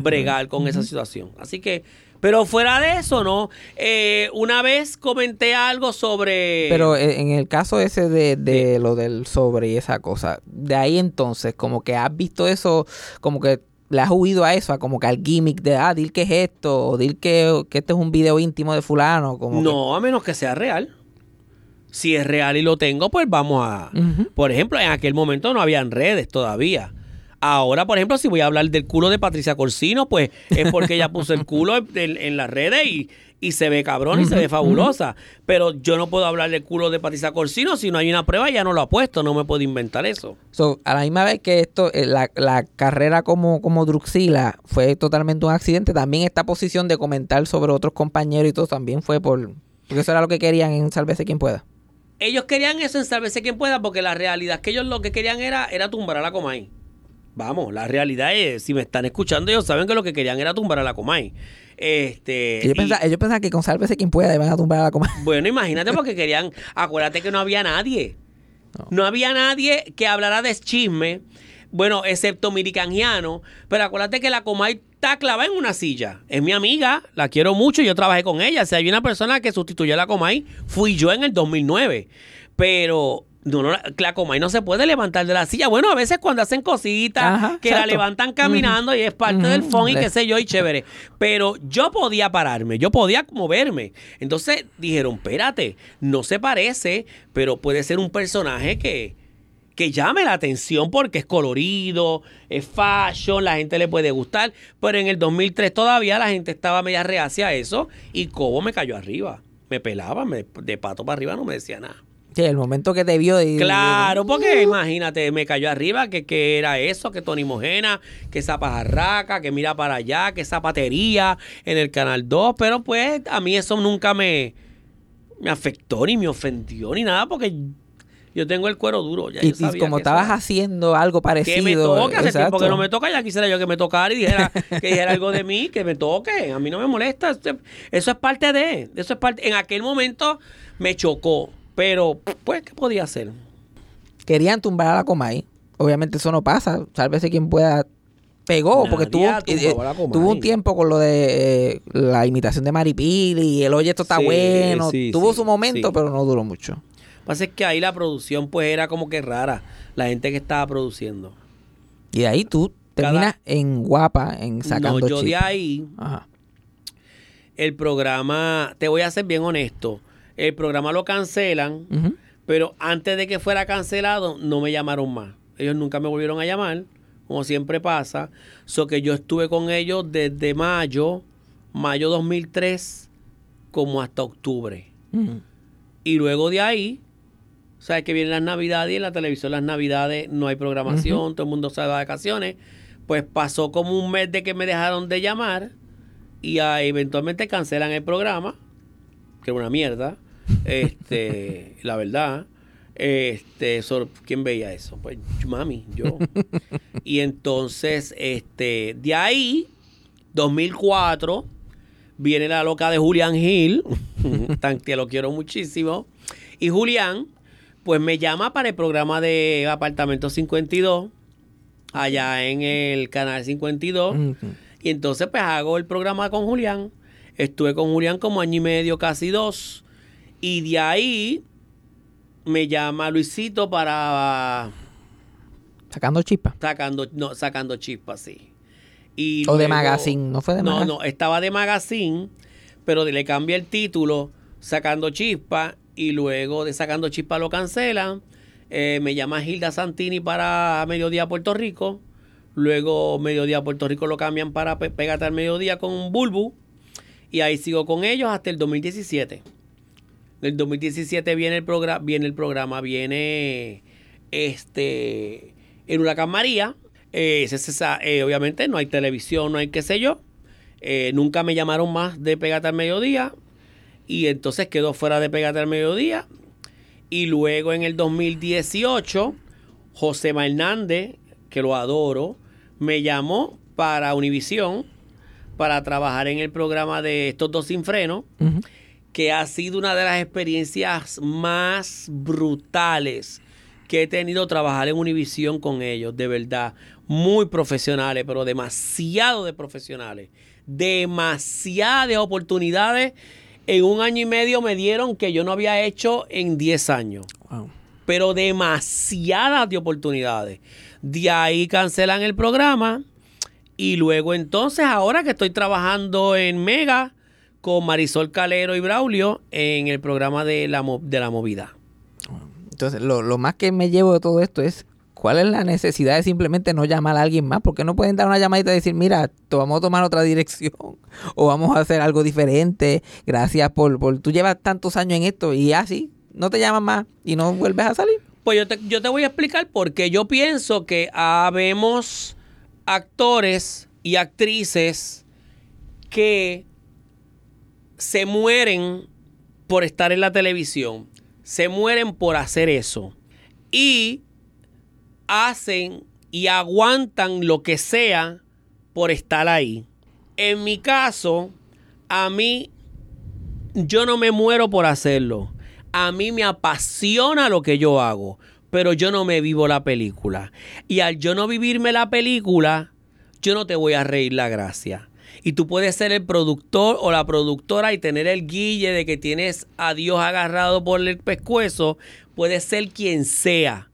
bregar con esa situación. Así que, pero fuera de eso, ¿no? Eh, una vez comenté algo sobre... Pero eh, en el caso ese de, de lo del sobre y esa cosa, de ahí entonces, como que has visto eso, como que le has huido a eso, a como que al gimmick de, ah, dir que es esto, o dir que, que este es un video íntimo de fulano, como No, a menos que sea real. Si es real y lo tengo, pues vamos a... Por ejemplo, en aquel momento no habían redes todavía. Ahora, por ejemplo, si voy a hablar del culo de Patricia Corsino, pues es porque ella puso el culo en, en las redes y, y se ve cabrón y se ve fabulosa. Pero yo no puedo hablar del culo de Patricia Corsino si no hay una prueba, ya no lo ha puesto, no me puedo inventar eso. So, a la misma vez que esto, eh, la, la carrera como, como Druxila fue totalmente un accidente, también esta posición de comentar sobre otros compañeros y todo también fue por... Porque eso era lo que querían en Sálvese quien pueda. Ellos querían eso en Sálvese quien pueda porque la realidad es que ellos lo que querían era, era tumbar a la Comay. Vamos, la realidad es, si me están escuchando, ellos saben que lo que querían era tumbar a la Comay. Este, Ellos y- pensaban, ellos pensaban que con sálvese quien pueda iban a tumbar a la coma. bueno, imagínate porque querían, acuérdate que no había nadie. No, había nadie que hablara de chisme, bueno, excepto Miricangiano, pero acuérdate que la Comay está clavada en una silla. Es mi amiga, la quiero mucho, yo trabajé con ella. Si hay una persona que sustituyó a la Comay, fui yo en el 2009. Pero no, no, la- Comay no se puede levantar de la silla. Bueno, a veces cuando hacen cositas Ajá, que la levantan caminando y es parte del phone y qué sé yo y chévere. Pero yo podía pararme, yo podía moverme. Entonces dijeron, espérate, no se parece, pero puede ser un personaje que, que llame la atención porque es colorido, es fashion, la gente le puede gustar. Pero en el 2003 todavía la gente estaba media reacia a eso y Cobo me cayó arriba. Me pelaba, me- de pato para arriba no me decía nada. Sí, el momento que te vio de... Claro, porque imagínate, me cayó arriba que, que era eso, que Tony Mojena, que esa pajarraca, que mira para allá, que esa patería en el Canal 2, pero pues a mí eso nunca me, me afectó, ni me ofendió, ni nada, porque yo tengo el cuero duro. Ya Y, yo y como que estabas haciendo algo parecido. que me toque, hace tiempo que no me toca, ya quisiera yo que me tocara y dijera, que dijera algo de mí, que me toque, a mí no me molesta, eso es- eso es parte de, eso es parte, en aquel momento me chocó, pero pues, ¿qué podía hacer? Querían tumbar a la Comay. Obviamente eso no pasa. Sálvese quien pueda. Pegó, porque tuvo, eh, Comay. tuvo un tiempo con lo de eh, la imitación de Maripili y el oye, esto está Sí, bueno. sí, tuvo sí, su momento, pero no duró mucho. Pasa es que ahí la producción pues era como que rara, la gente que estaba produciendo. Y de ahí tú Cada- terminas en guapa, en sacando no, yo de ahí, Ajá. el programa, te voy a ser bien honesto, el programa lo cancelan, pero antes de que fuera cancelado no me llamaron más. Ellos nunca me volvieron a llamar, como siempre pasa. So que yo estuve con ellos desde mayo, mayo 2003, como hasta octubre. Y luego de ahí, sabes que vienen las navidades y en la televisión las navidades no hay programación, todo el mundo va de vacaciones. Pues pasó como un mes de que me dejaron de llamar y ah, eventualmente cancelan el programa, que era una mierda. Este, la verdad. Este, ¿quién veía eso? Pues mami, yo. y entonces, este, de ahí, 2004, viene la loca de Julián Gil, tan que lo quiero muchísimo. Y Julián, pues me llama para el programa de Apartamento 52, allá en el canal 52. Ujú. Y entonces pues hago el programa con Julián. Estuve con Julián como año y medio, casi dos. Y de ahí me llama Luisito para Sacando chispas. sacando, no, sacando chispas, sí. Y O de magazine, ¿no fue de No, magazine? no, estaba de magazine, pero le cambié el título, sacando chispas, y luego de sacando chispas lo cancelan. Eh, me llama Hilda Santini para Mediodía Puerto Rico. Luego Mediodía Puerto Rico lo cambian para Pe- al Mediodía con Bulbu. Y ahí sigo con ellos hasta el 2017. En el 2017 viene el programa, viene el programa, viene este el huracán María. Eh, esa- eh, obviamente no hay televisión, no hay qué sé yo. Nunca me llamaron más de Pégate al Mediodía. Y entonces quedó fuera de Pégate al Mediodía. Y luego en el 2018, José Hernández, que lo adoro, me llamó para Univisión para trabajar en el programa de Estos dos sin freno que ha sido una de las experiencias más brutales que he tenido trabajar en Univisión con ellos, de verdad. Muy profesionales, pero demasiado de profesionales. Demasiadas oportunidades en un año y medio me dieron que yo no había hecho en 10 años Wow. pero demasiadas de oportunidades. De ahí cancelan el programa y luego entonces ahora que estoy trabajando en Mega con Marisol Calero y Braulio en el programa de la, de la movida. Entonces, lo, lo más que me llevo de todo esto es cuál es la necesidad de simplemente no llamar a alguien más. Porque no pueden dar una llamadita y decir, mira, vamos a tomar otra dirección o vamos a hacer algo diferente. Gracias por, por tú llevas tantos años en esto y así no te llaman más y no vuelves a salir. Pues yo te, yo te voy a explicar porque yo pienso que habemos actores y actrices que se mueren por estar en la televisión, se mueren por hacer eso y hacen y aguantan lo que sea por estar ahí. En mi caso, a mí, yo no me muero por hacerlo. A mí me apasiona lo que yo hago, pero yo no me vivo la película. Y al yo no vivirme la película, yo no te voy a reír la gracia. Y tú puedes ser el productor o la productora y tener el guille de que tienes a Dios agarrado por el pescuezo. Puede ser quien sea.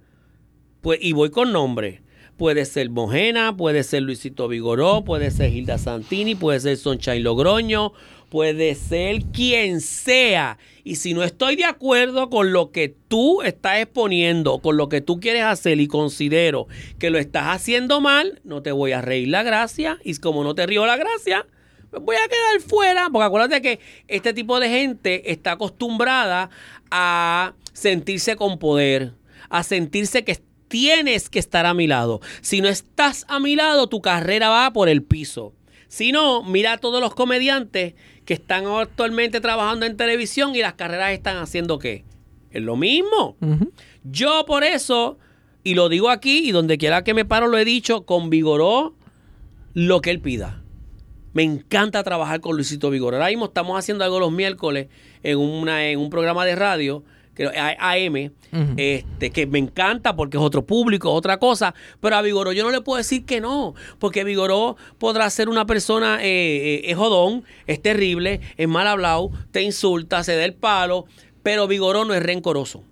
Pues, y voy con nombre. Puede ser Mojena, puede ser Luisito Vigoró, puede ser Hilda Santini, puede ser Sunshine Logroño, puede ser quien sea. Y si no estoy de acuerdo con lo que tú estás exponiendo, con lo que tú quieres hacer y considero que lo estás haciendo mal, no te voy a reír la gracia. Y como no te río la gracia, me voy a quedar fuera. Porque acuérdate que este tipo de gente está acostumbrada a sentirse con poder, a sentirse que tienes que estar a mi lado. Si no estás a mi lado, tu carrera va por el piso. Si no, mira a todos los comediantes que están actualmente trabajando en televisión y las carreras están haciendo qué? Es lo mismo. Yo por eso, y lo digo aquí y donde quiera que me paro lo he dicho, con Vigoró lo que él pida. Me encanta trabajar con Luisito Vigoró. Ahora mismo estamos haciendo algo los miércoles en, una, en un programa de radio que AM, este, que me encanta porque es otro público, otra cosa, pero a Vigoró yo no le puedo decir que no, porque Vigoró podrá ser una persona, eh, eh, es jodón, es terrible, es mal hablado, te insulta, se da el palo, pero Vigoró no es rencoroso.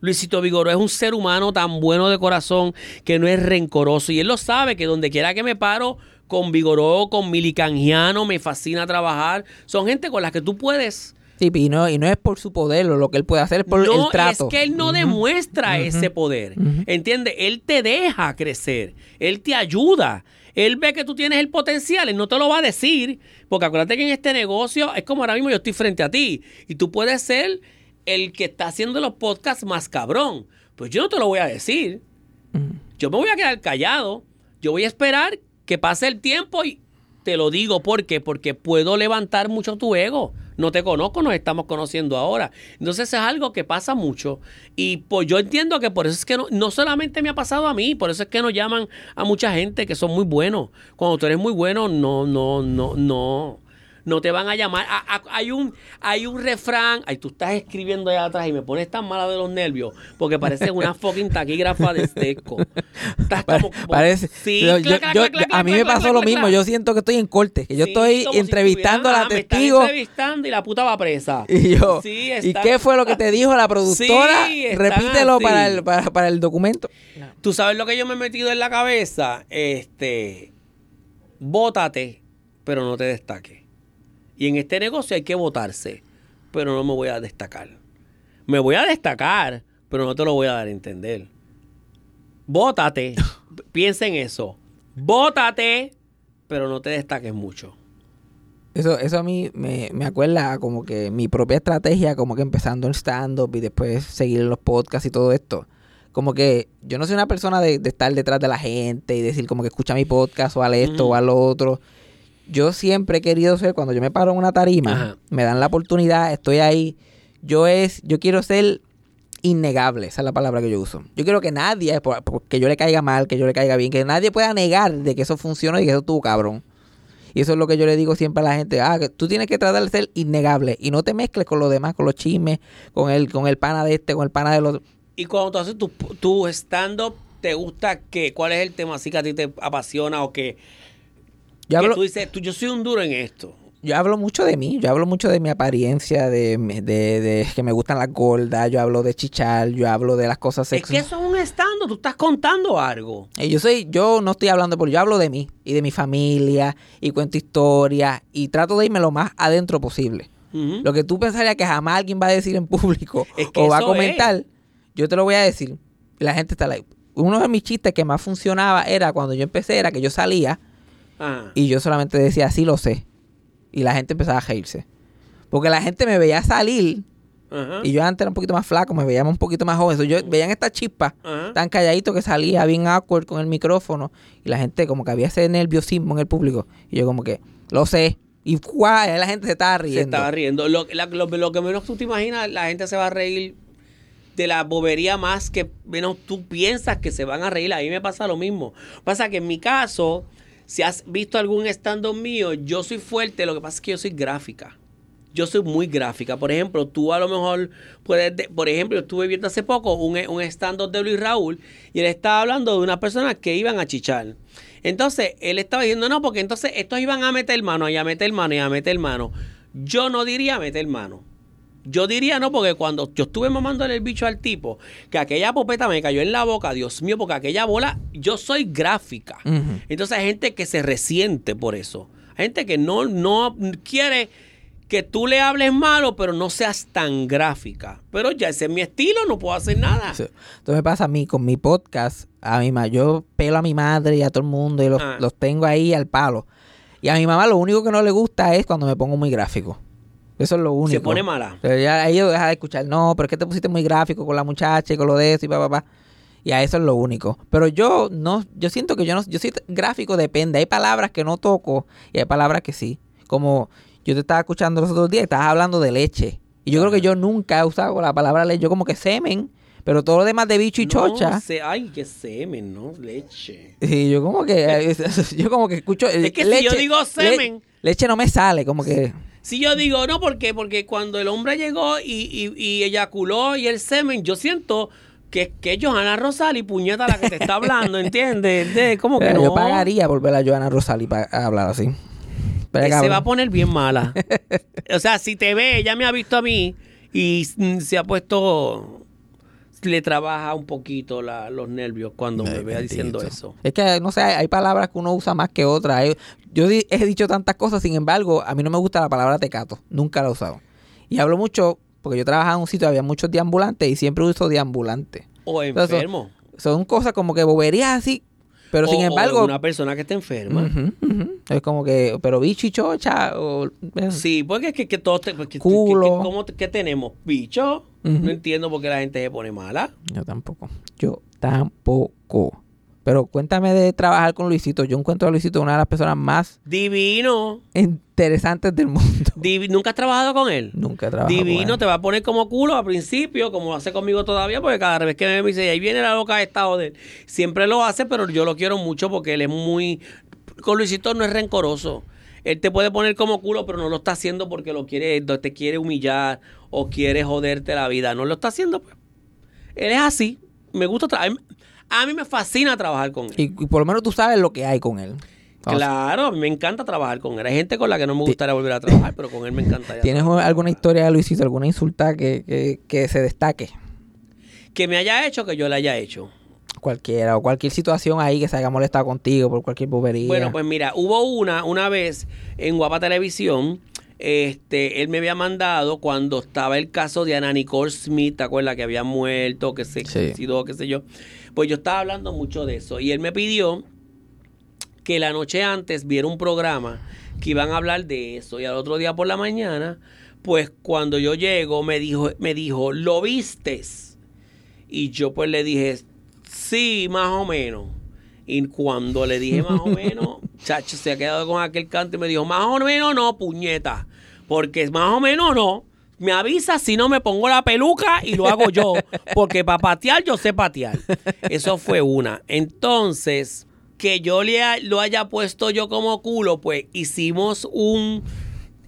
Luisito Vigoró es un ser humano tan bueno de corazón que no es rencoroso y él lo sabe que donde quiera que me paro con Vigoró, con Milicangiano, me fascina trabajar. Son gente con las que tú puedes Sí, y no, y no es por su poder o lo que él puede hacer, es por no, el trato. es que él no demuestra ese poder. ¿Entiendes? Él te deja crecer. Él te ayuda. Él ve que tú tienes el potencial. Él no te lo va a decir. Porque acuérdate que en este negocio es como ahora mismo yo estoy frente a ti. Y tú puedes ser el que está haciendo los podcasts más cabrón. Pues yo no te lo voy a decir. Yo me voy a quedar callado. Yo voy a esperar que pase el tiempo y te lo digo. ¿Por qué? Porque puedo levantar mucho tu ego. No te conozco, nos estamos conociendo ahora. Entonces es algo que pasa mucho. Y pues yo entiendo que por eso es que no, no solamente me ha pasado a mí, por eso es que nos llaman a mucha gente que son muy buenos. Cuando tú eres muy bueno, no, no, no, no. No te van a llamar. A- a- hay, un, hay un refrán. Ay, tú estás escribiendo allá atrás y me pones tan mala de los nervios porque parece una fucking taquígrafa de Stesco. Estás como. como- Parece. Sí, yo- clac, yo- clac, yo- clac, clac, a mí clac, me pasó clac, lo mismo. clac. Yo siento que estoy en corte. Que yo Sí, estoy si entrevistando a la ah, me testigo. entrevistando y la puta va presa. Y yo, Sí, ¿y qué fue lo que te dijo la productora? Repítelo para el, para, para el documento. Tú sabes lo que yo me he metido en la cabeza, este, bótate, pero no te destaques. Y en este negocio hay que votarse, pero no me voy a destacar. Me voy a destacar, pero no te lo voy a dar a entender. Bótate, piensa en eso. Bótate, pero no te destaques mucho. Eso, eso a mí me, me acuerda como que mi propia estrategia, como que empezando en stand-up y después seguir los podcasts y todo esto. Como que yo no soy una persona de, de estar detrás de la gente y decir como que escucha mi podcast o haz esto o lo otro. Yo siempre he querido ser, cuando yo me paro en una tarima, Ajá. me dan la oportunidad, estoy ahí. Yo es, yo quiero ser innegable, esa es la palabra que yo uso. Yo quiero que nadie, por- por- que yo le caiga mal, que yo le caiga bien, que nadie pueda negar de que eso funciona y que eso estuvo cabrón. Y eso es lo que yo le digo siempre a la gente. Ah, que tú tienes que tratar de ser innegable y no te mezcles con los demás, con los chismes, con el, con el pana de este, con el pana del otro. Y cuando tú haces tu, tu stand-up, ¿te gusta qué? ¿Cuál es el tema así que a ti te apasiona o que, Yo hablo, tú dices, tú, yo soy un duro en esto? yo hablo mucho de mí, yo hablo mucho de mi apariencia, de, de, de que me gustan las gordas, yo hablo de chichar, yo hablo de las cosas Es que sexuales. eso es un stand-up, tú estás contando algo. Eh, Yo soy, yo no estoy hablando por yo hablo de mí y de mi familia y cuento historias y trato de irme lo más adentro posible. Lo que tú pensarías que jamás alguien va a decir en público Es que o va a comentar, yo te lo voy a decir. Y la gente está like. Uno de mis chistes que más funcionaba era cuando yo empecé, era que yo salía Ajá. y yo solamente decía, sí lo sé. Y la gente empezaba a reírse. Porque la gente me veía salir y yo antes era un poquito más flaco, me veía un poquito más joven. So, yo veían esta chispa tan calladito que salía bien awkward con el micrófono y la gente como que había ese nerviosismo en el público. Y yo como que, lo sé. Y ¡guau! la gente se estaba Se riendo. estaba riendo. Lo, la- lo- lo que menos tú te imaginas, la gente se va a reír de la bobería más que menos tú piensas que se van a reír. A mí me pasa lo mismo. Pasa que en mi caso, si has visto algún stand-up mío, yo soy fuerte, lo que pasa es que yo soy gráfica. Yo soy muy gráfica. Por ejemplo, tú a lo mejor puedes... de- por ejemplo, yo estuve viendo hace poco un, un stand-up de Luis Raúl y él estaba hablando de unas personas que iban a chichar. Entonces, él estaba diciendo, no, porque entonces estos iban a meter mano y a meter mano y a meter mano. Yo no diría meter mano. Yo diría no, porque cuando yo estuve mamándole el bicho al tipo, que aquella popeta me cayó en la boca, Dios mío, porque aquella bola, yo soy gráfica. Entonces hay gente que se resiente por eso. Hay gente que no, no quiere que tú le hables malo, pero no seas tan gráfica. Pero ya ese es mi estilo, no puedo hacer nada. Sí. Entonces me pasa a mí con mi podcast, a mi ma- yo pelo a mi madre y a todo el mundo y los, Ah. los tengo ahí al palo. Y a mi mamá lo único que no le gusta es cuando me pongo muy gráfico. Eso es lo único. Se pone mala. Pero ya ahí deja de escuchar, no, pero es que te pusiste muy gráfico con la muchacha y con lo de eso y pa, pa, pa. Y a eso es lo único. Pero yo no, yo siento que yo no, yo soy gráfico, depende. Hay palabras que no toco y hay palabras que sí. Como yo te estaba escuchando los otros días, estabas hablando de leche. Y yo creo que yo nunca he usado la palabra leche, yo como que semen, pero todo lo demás de bicho y chocha. No, se- ay, qué semen, ¿no? Leche. Y yo como que, yo como que escucho. Es que si yo digo le- semen- leche no me sale, como que. Si yo digo, no, ¿por qué? Porque cuando el hombre llegó y, y, y eyaculó y el semen, yo siento que, que es Johanna Rosal y puñeta la que te está hablando, ¿entiendes? De, que Eh, no. Yo pagaría por ver a Joana Rosali para hablar así. Pero que se va a poner bien mala. o sea, si te ve, ella me ha visto a mí y mm, se ha puesto, le trabaja un poquito la- los nervios cuando me vea diciendo eso. Es que, no sé, hay, hay palabras que uno usa más que otras. Hay- yo he dicho tantas cosas, sin embargo, a mí no me gusta la palabra tecato. Nunca la he usado. Y hablo mucho, porque yo trabajaba en un sitio, había muchos deambulantes y siempre uso deambulante. O Entonces, enfermo. Son cosas como que boberías así, pero O- sin o embargo... una persona que está enferma. Es como que, pero bicho y chocha, o... Sí, porque es que, que todos te- porque- que- Culo. que- que- ¿cómo ¿Qué tenemos? ¿Bicho? No entiendo por qué la gente se pone mala. Yo tampoco. Yo tampoco. Pero cuéntame de trabajar con Luisito. Yo encuentro a Luisito una de las personas más Divino. interesantes del mundo. Divi- ¿Nunca has trabajado con él? Nunca he trabajado con Divino, él. te va a poner como culo al principio, como lo hace conmigo todavía, porque cada vez que me dice, ahí viene la loca de estado de él. Siempre lo hace, pero yo lo quiero mucho porque él es muy... Con Luisito no es rencoroso. Él te puede poner como culo, pero no lo está haciendo porque lo quiere, te quiere humillar o quiere joderte la vida. No lo está haciendo, pues. Él es así. Me gusta trabajar. A mí me fascina trabajar con él. Y, y por lo menos tú sabes lo que hay con él. Vamos, Claro, a mí me encanta trabajar con él. Hay gente con la que no me gustaría volver a trabajar, pero con él me encantaría. ¿Tienes trabajar. alguna historia de Luisito, alguna insulta que, que, que se destaque? Que me haya hecho, que yo le haya hecho. Cualquiera, o cualquier situación ahí que se haya molestado contigo por cualquier bobería. Bueno, pues mira, hubo una, una vez en Guapa Televisión, este, él me había mandado cuando estaba el caso de Ana Nicole Smith, ¿te acuerdas? Que había muerto, que se Sí. suicidó, qué sé yo. Pues yo estaba hablando mucho de eso. Y él me pidió que la noche antes viera un programa que iban a hablar de eso. Y al otro día por la mañana, pues cuando yo llego, me dijo, me dijo, ¿lo vistes? Y yo pues le dije, sí, más o menos. Y cuando le dije más o menos, chacho, se ha quedado con aquel canto y me dijo, más o menos no, puñeta. Porque más o menos no. Me avisa si no me pongo la peluca y lo hago yo. Porque para patear yo sé patear. Eso fue una. Entonces, que yo le lo haya puesto yo como culo, pues hicimos un,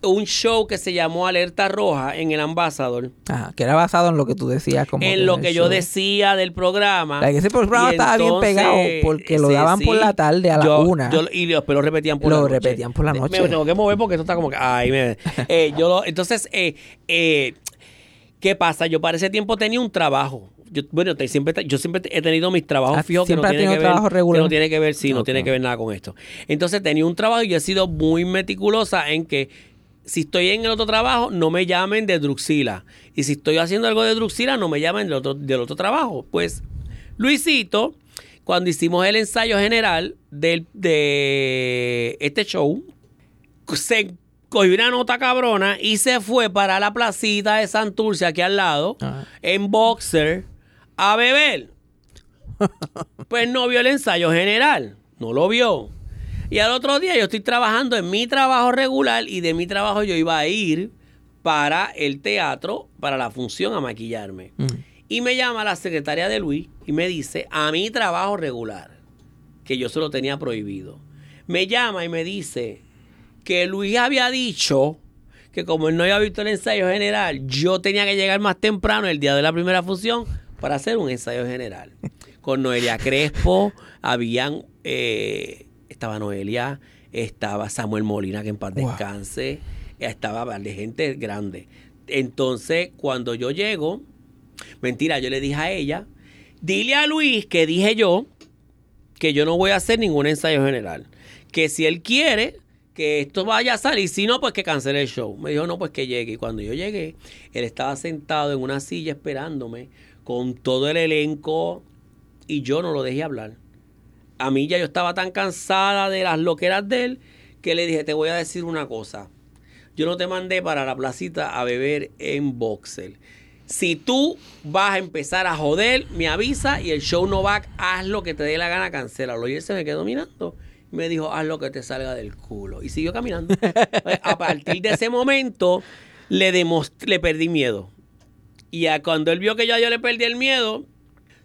un show que se llamó Alerta Roja en el Ambassador. Ajá, que era basado en lo que tú decías. Como en lo que yo show. decía del programa. La que ese programa Y estaba bien pegado porque lo sí, daban por la tarde a la Yo- una. yo- y después lo repetían por Lo la noche. repetían por la noche. Me tengo que mover porque esto está como que. Ay, me. eh, yo lo- entonces, eh, eh, ¿qué pasa? Yo para ese tiempo tenía un trabajo. Yo, bueno, te- siempre, yo siempre he tenido mis trabajos Ah, fijos que no tienen que tenido ver, que no tiene que ver, sí, no tiene que ver nada con esto. Entonces tenía un trabajo y yo he sido muy meticulosa en que si estoy en el otro trabajo, no me llamen de Druxila. Y si estoy haciendo algo de Druxila, no me llamen del otro, del otro trabajo. Pues Luisito, cuando hicimos el ensayo general del, de este show, se cogió una nota cabrona y se fue para la placita de Santurce, aquí al lado, Ajá. en boxer, a beber. Pues no vio el ensayo general, no lo vio. Y al otro día yo estoy trabajando en mi trabajo regular y de mi trabajo yo iba a ir para el teatro, para la función a maquillarme. Mm. Y me llama la secretaria de Luis y me dice, a mi trabajo regular, que yo se lo tenía prohibido. Me llama y me dice que Luis había dicho que como él no había visto el ensayo general, yo tenía que llegar más temprano el día de la primera función para hacer un ensayo general. Con Noelia Crespo, habían, eh, estaba Noelia, estaba Samuel Molina, que en paz Wow. descanse, estaba de gente grande. Entonces, cuando yo llego, mentira, yo le dije a ella, dile a Luis que dije yo que yo no voy a hacer ningún ensayo general. Que si él quiere que esto vaya a salir, si no, pues que cancele el show. Me dijo, no, pues que llegue. Y cuando yo llegué, él estaba sentado en una silla esperándome con todo el elenco y yo no lo dejé hablar. A mí ya yo estaba tan cansada de las loqueras de él que le dije, te voy a decir una cosa. Yo no te mandé para la placita a beber en boxer. Si tú vas a empezar a joder, me avisa y el show no va, haz lo que te dé la gana, cancélalo. Y él se me quedó mirando. Me dijo, haz lo que te salga del culo. Y siguió caminando. Pues, a partir de ese momento, le, demost- le perdí miedo. Y a cuando él vio que yo le perdí el miedo,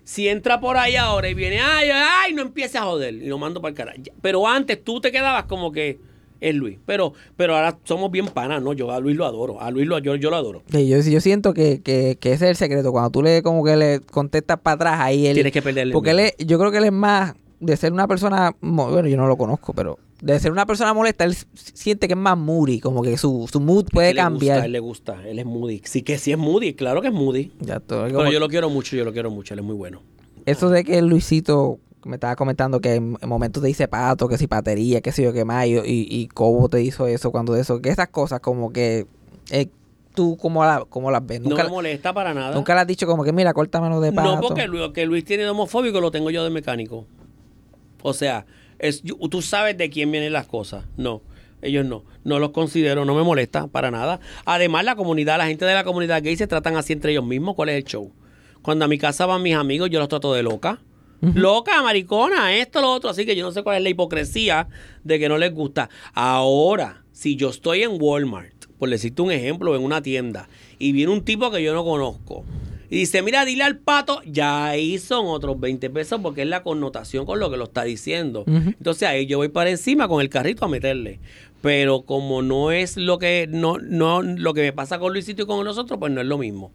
si entra por ahí ahora y viene, ay, ay, no empiece a joder. Y lo mando para el carajo. Pero antes tú te quedabas como que es Luis. Pero, pero ahora somos bien panas, ¿no? Yo a Luis lo adoro. A Luis lo, yo, yo lo adoro. Sí, yo, yo siento que, que, que ese es el secreto. Cuando tú le como que le contestas para atrás, ahí él... Tienes que perderle. Porque él es- yo creo que él es más de ser una persona, bueno, yo no lo conozco, pero de ser una persona molesta, él siente que es más moody, como que su, su mood puede Él le cambiar. gusta, él le gusta. Él es Moody. Sí que sí es Moody. Claro que es Moody. Ya todo, Pero como- yo lo quiero mucho, yo lo quiero mucho. Él es muy bueno. Eso de que Luisito me estaba comentando que en, en momentos te dice pato, que si patería, que sé yo qué más, y, y, Cobo te hizo eso cuando de eso, que esas cosas como que eh, tú como la, como las ves. No Nunca, me molesta para nada. nunca le has dicho como que mira, córtamelo de pato. No, porque lo que Luis tiene de homofóbico lo tengo yo de mecánico. O sea, es, tú sabes de quién vienen las cosas. No, ellos no. No los considero, no me molesta para nada. Además, la comunidad, la gente de la comunidad gay se tratan así entre ellos mismos. ¿Cuál es el show? Cuando a mi casa van mis amigos, yo los trato de loca. Loca, maricona, esto, lo otro. Así que yo no sé cuál es la hipocresía de que no les gusta. Ahora, si yo estoy en Walmart, por decirte un ejemplo, en una tienda, y viene un tipo que yo no conozco, y dice, mira, dile al pato, ya ahí son otros 20 pesos porque es la connotación con lo que lo está diciendo. Ujú. Entonces ahí yo voy para encima con el carrito a meterle. Pero como no es lo que no no lo que me pasa con Luisito y con los otros, pues no es lo mismo.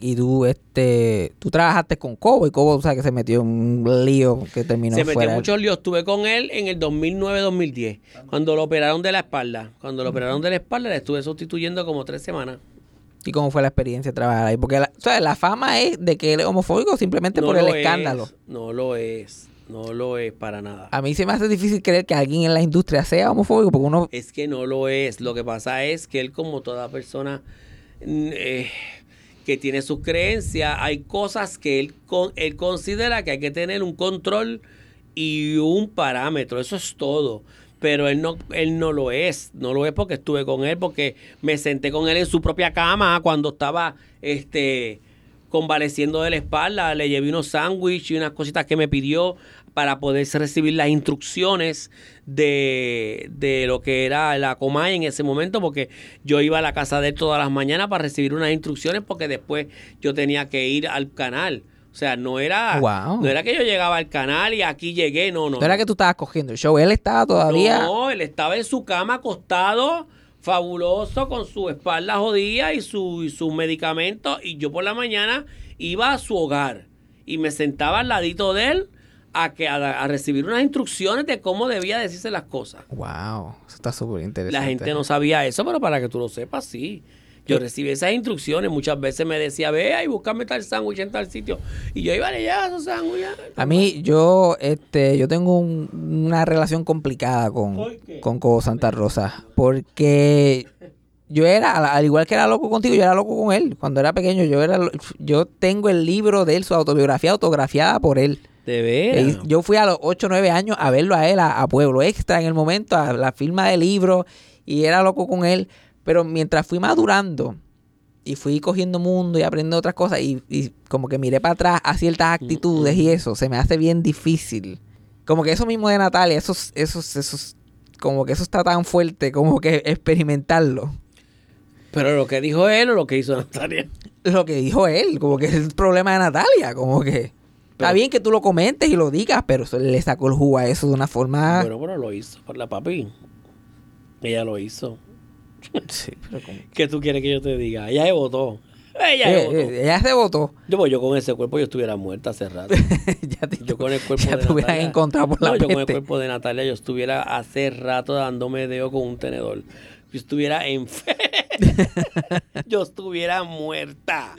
Y tú, este, tú trabajaste con Cobo y Cobo, o sea, que se metió en un lío que terminó Se metió fuera. muchos líos. Estuve con él en el 2009-2010, cuando lo operaron de la espalda. Cuando lo operaron de la espalda, le estuve sustituyendo como tres semanas. ¿Y cómo fue la experiencia de trabajar ahí? Porque la, o sea, la fama es de que él es homofóbico simplemente por el lo escándalo. es, no lo es. No lo es para nada. A mí se me hace difícil creer que alguien en la industria sea homofóbico porque uno... Es que no lo es. Lo que pasa es que él, como toda persona eh, que tiene sus creencias, hay cosas que él, con- él considera que hay que tener un control y un parámetro. Eso es todo. Pero él no, él no lo es. No lo es porque estuve con él, porque me senté con él en su propia cama cuando estaba este convaleciendo de la espalda, le llevé unos sándwiches y unas cositas que me pidió para poder recibir las instrucciones de, de lo que era la Comay en ese momento, porque yo iba a la casa de él todas las mañanas para recibir unas instrucciones, porque después yo tenía que ir al canal. O sea, no era, Wow. no era que yo llegaba al canal y aquí llegué, no, no. No era que tú estabas cogiendo el show, él estaba todavía... No, él estaba en su cama acostado, fabuloso, con su espalda jodida y, su, y sus medicamentos. Y yo por la mañana iba a su hogar y me sentaba al ladito de él a, que, a, a recibir unas instrucciones de cómo debía decirse las cosas. Wow, eso está súper interesante. La gente no sabía eso, pero para que tú lo sepas, sí. Yo recibí esas instrucciones, muchas veces me decía, ve y búscame tal sándwich en tal sitio. Y yo iba a llevar esos sándwiches. A mí, yo, este, yo tengo un- una relación complicada con, con Cobo Santa Rosa. Porque yo era, al, al igual que era loco contigo, yo era loco con él. Cuando era pequeño, yo era, lo- yo tengo el libro de él, su autobiografía autografiada por él. De veras. Yo fui a los 8 o 9 años a verlo a él, a, a Pueblo Extra en el momento, a la firma del libro, y era loco con él. Pero mientras fui madurando y fui cogiendo mundo y aprendiendo otras cosas, y, y como que miré para atrás a ciertas actitudes y eso, se me hace bien difícil. Como que eso mismo de Natalia, esos, esos, esos, como que eso está tan fuerte, como que experimentarlo. Pero lo que dijo él o lo que hizo Natalia. lo que dijo él, como que es el problema de Natalia, como que está bien que tú lo comentes y lo digas, pero eso le sacó el jugo a eso de una forma... Bueno, pero lo hizo por la papi. Ella lo hizo. Sí, pero ¿Qué tú quieres que yo te diga? Ella se votó. Ella Eh, se votó. eh, ella se votó. Yo, pues, yo con ese cuerpo yo estuviera muerta hace rato. ya te, Yo con el cuerpo ya de te hubieran encontrado por la No, yo con el cuerpo de Natalia yo estuviera hace rato dándome dedo con un tenedor. Yo estuviera enferma. yo estuviera muerta.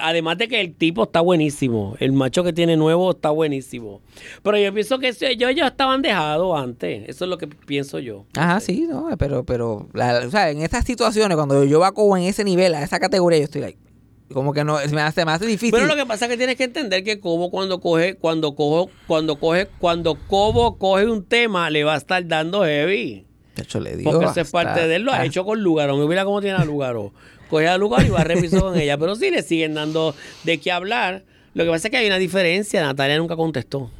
Además de que el tipo está buenísimo. El macho que tiene nuevo está buenísimo. Pero yo pienso que ellos, ellos estaban dejados antes. Eso es lo que pienso yo. Ajá, sí, no, pero, pero, la- o sea, en estas situaciones, cuando yo va como en ese nivel, a esa categoría, yo estoy like, como que no, me hace, hace difícil. Pero lo que pasa es que tienes que entender que Cobo cuando coge, cuando cojo, cuando coge, cuando Cobo coge un tema, le va a estar dando heavy. De hecho, le digo, Porque eso es parte de él, lo ha hecho con Lugaro. Mira cómo tiene a Lugaro. Coge a Lugaro y va a revisar con ella. Pero sí le siguen dando de qué hablar. Lo que pasa es que hay una diferencia. Natalia nunca contestó.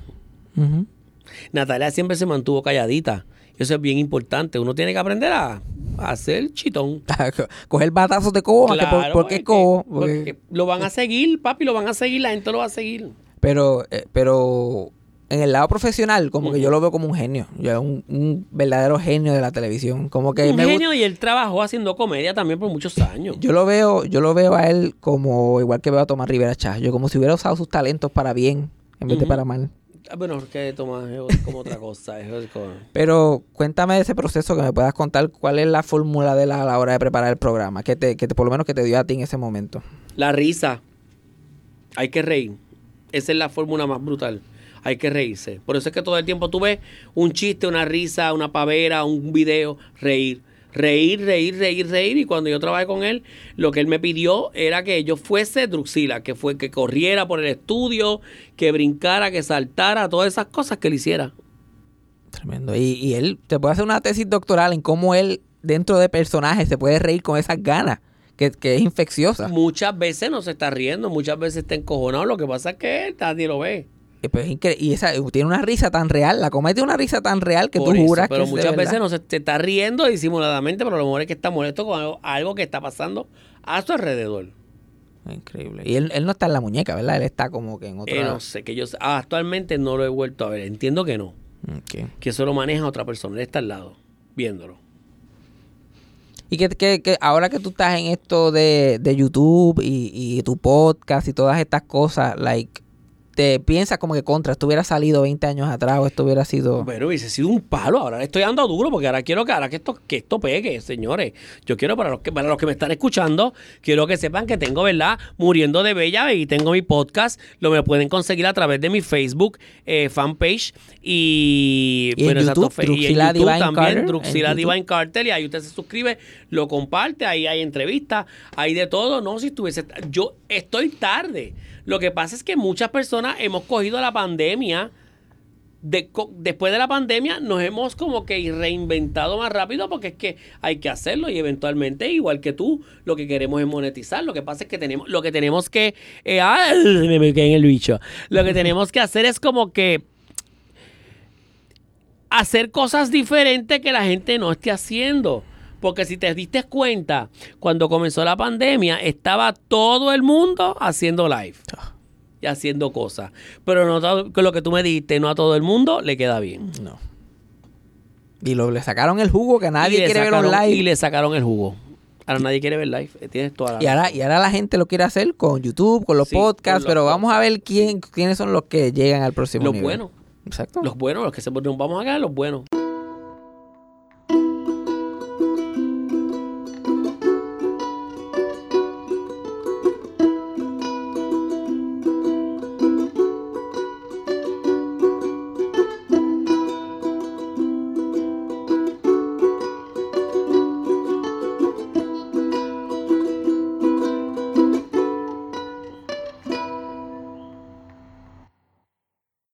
Natalia siempre se mantuvo calladita. Eso es bien importante. Uno tiene que aprender a, a hacer chitón. Coger batazos de cobo, por, Claro, ¿por qué es cobo? porque Porque- lo van a seguir, papi, lo van a seguir, la gente lo va a seguir. pero, eh, pero en el lado profesional, como que yo lo veo como un genio, yo, un, un verdadero genio de la televisión. Como que Un me genio y él trabajó haciendo comedia también por muchos años. yo lo veo, yo lo veo a él como igual que veo a Tomás Rivera Chá, yo como si hubiera usado sus talentos para bien en vez de para mal. Ah, Bueno, es que Tomás es como otra cosa. es como- Pero cuéntame de ese proceso que me puedas contar cuál es la fórmula de la, a la hora de preparar el programa, que te, que te, por lo menos que te dio a ti en ese momento. La risa. Hay que reír. Esa es la fórmula más brutal. Hay que reírse. Por eso es que todo el tiempo tú ves un chiste, una risa, una pavera, un video, reír. Reír, reír, reír, reír. Y cuando yo trabajé con él, lo que él me pidió era que yo fuese Druxila, que fue que corriera por el estudio, que brincara, que saltara, todas esas cosas que él hiciera. Tremendo. Y, y él te puede hacer una tesis doctoral en cómo él, dentro de personajes, se puede reír con esas ganas, que, que es infecciosa. Muchas veces no se está riendo, muchas veces está encojonado. Lo que pasa es que nadie lo ve. Y, pues, y esa, tiene una risa tan real, la comedia tiene una risa tan real que Por tú eso, juras pero que de muchas veces no se te está riendo disimuladamente, pero a lo mejor es que está molesto con algo, algo que está pasando a su alrededor. Increíble. Y él, él no está en la muñeca, ¿verdad? Él está como que en otra... Eh, no sé, que yo ah, actualmente no lo he vuelto a ver. Entiendo que no, que eso lo maneja otra persona. Él está al lado, viéndolo. Y que, que- que ahora que tú estás en esto de, de YouTube y, y tu podcast y todas estas cosas, like, te piensas como que contra, esto hubiera salido 20 años atrás o esto hubiera sido... Pero hubiese sido un palo. Ahora le estoy dando duro porque ahora quiero que, ahora que, esto, que esto pegue, señores. Yo quiero para los, que, para los que me están escuchando, quiero que sepan que tengo, ¿verdad? Muriendo de Bella y tengo mi podcast. Lo me pueden conseguir a través de mi Facebook eh, fanpage y, Y en YouTube, y en YouTube Divine también, Druxila. Divine Cartel. Y ahí usted se suscribe, lo comparte, ahí hay entrevistas, hay de todo. No, si estuviese. Yo estoy tarde. Lo que pasa es que muchas personas hemos cogido la pandemia de después de la pandemia nos hemos como que reinventado más rápido porque es que hay que hacerlo y eventualmente igual que tú lo que queremos es monetizar. Lo que pasa es que tenemos lo que tenemos que eh, me, me quedé en el bicho. Lo que tenemos que hacer es como que hacer cosas diferentes que la gente no esté haciendo porque si te diste cuenta cuando comenzó la pandemia estaba todo el mundo haciendo live y haciendo cosas. Pero no todo- con lo que tú me dijiste, no a todo el mundo le queda bien. No. Y lo, le sacaron el jugo que nadie quiere ver sacaron- online. Y le sacaron el jugo. Ahora nadie quiere ver live. Eh, Tienes toda la Y ahora, y ahora la gente lo quiere hacer con YouTube, con los Sí, con podcasts, los pero vamos a ver quién, quiénes son los que llegan al próximo Los nivel. buenos. Exacto. Los buenos, los que se ponen, vamos a ganar los buenos.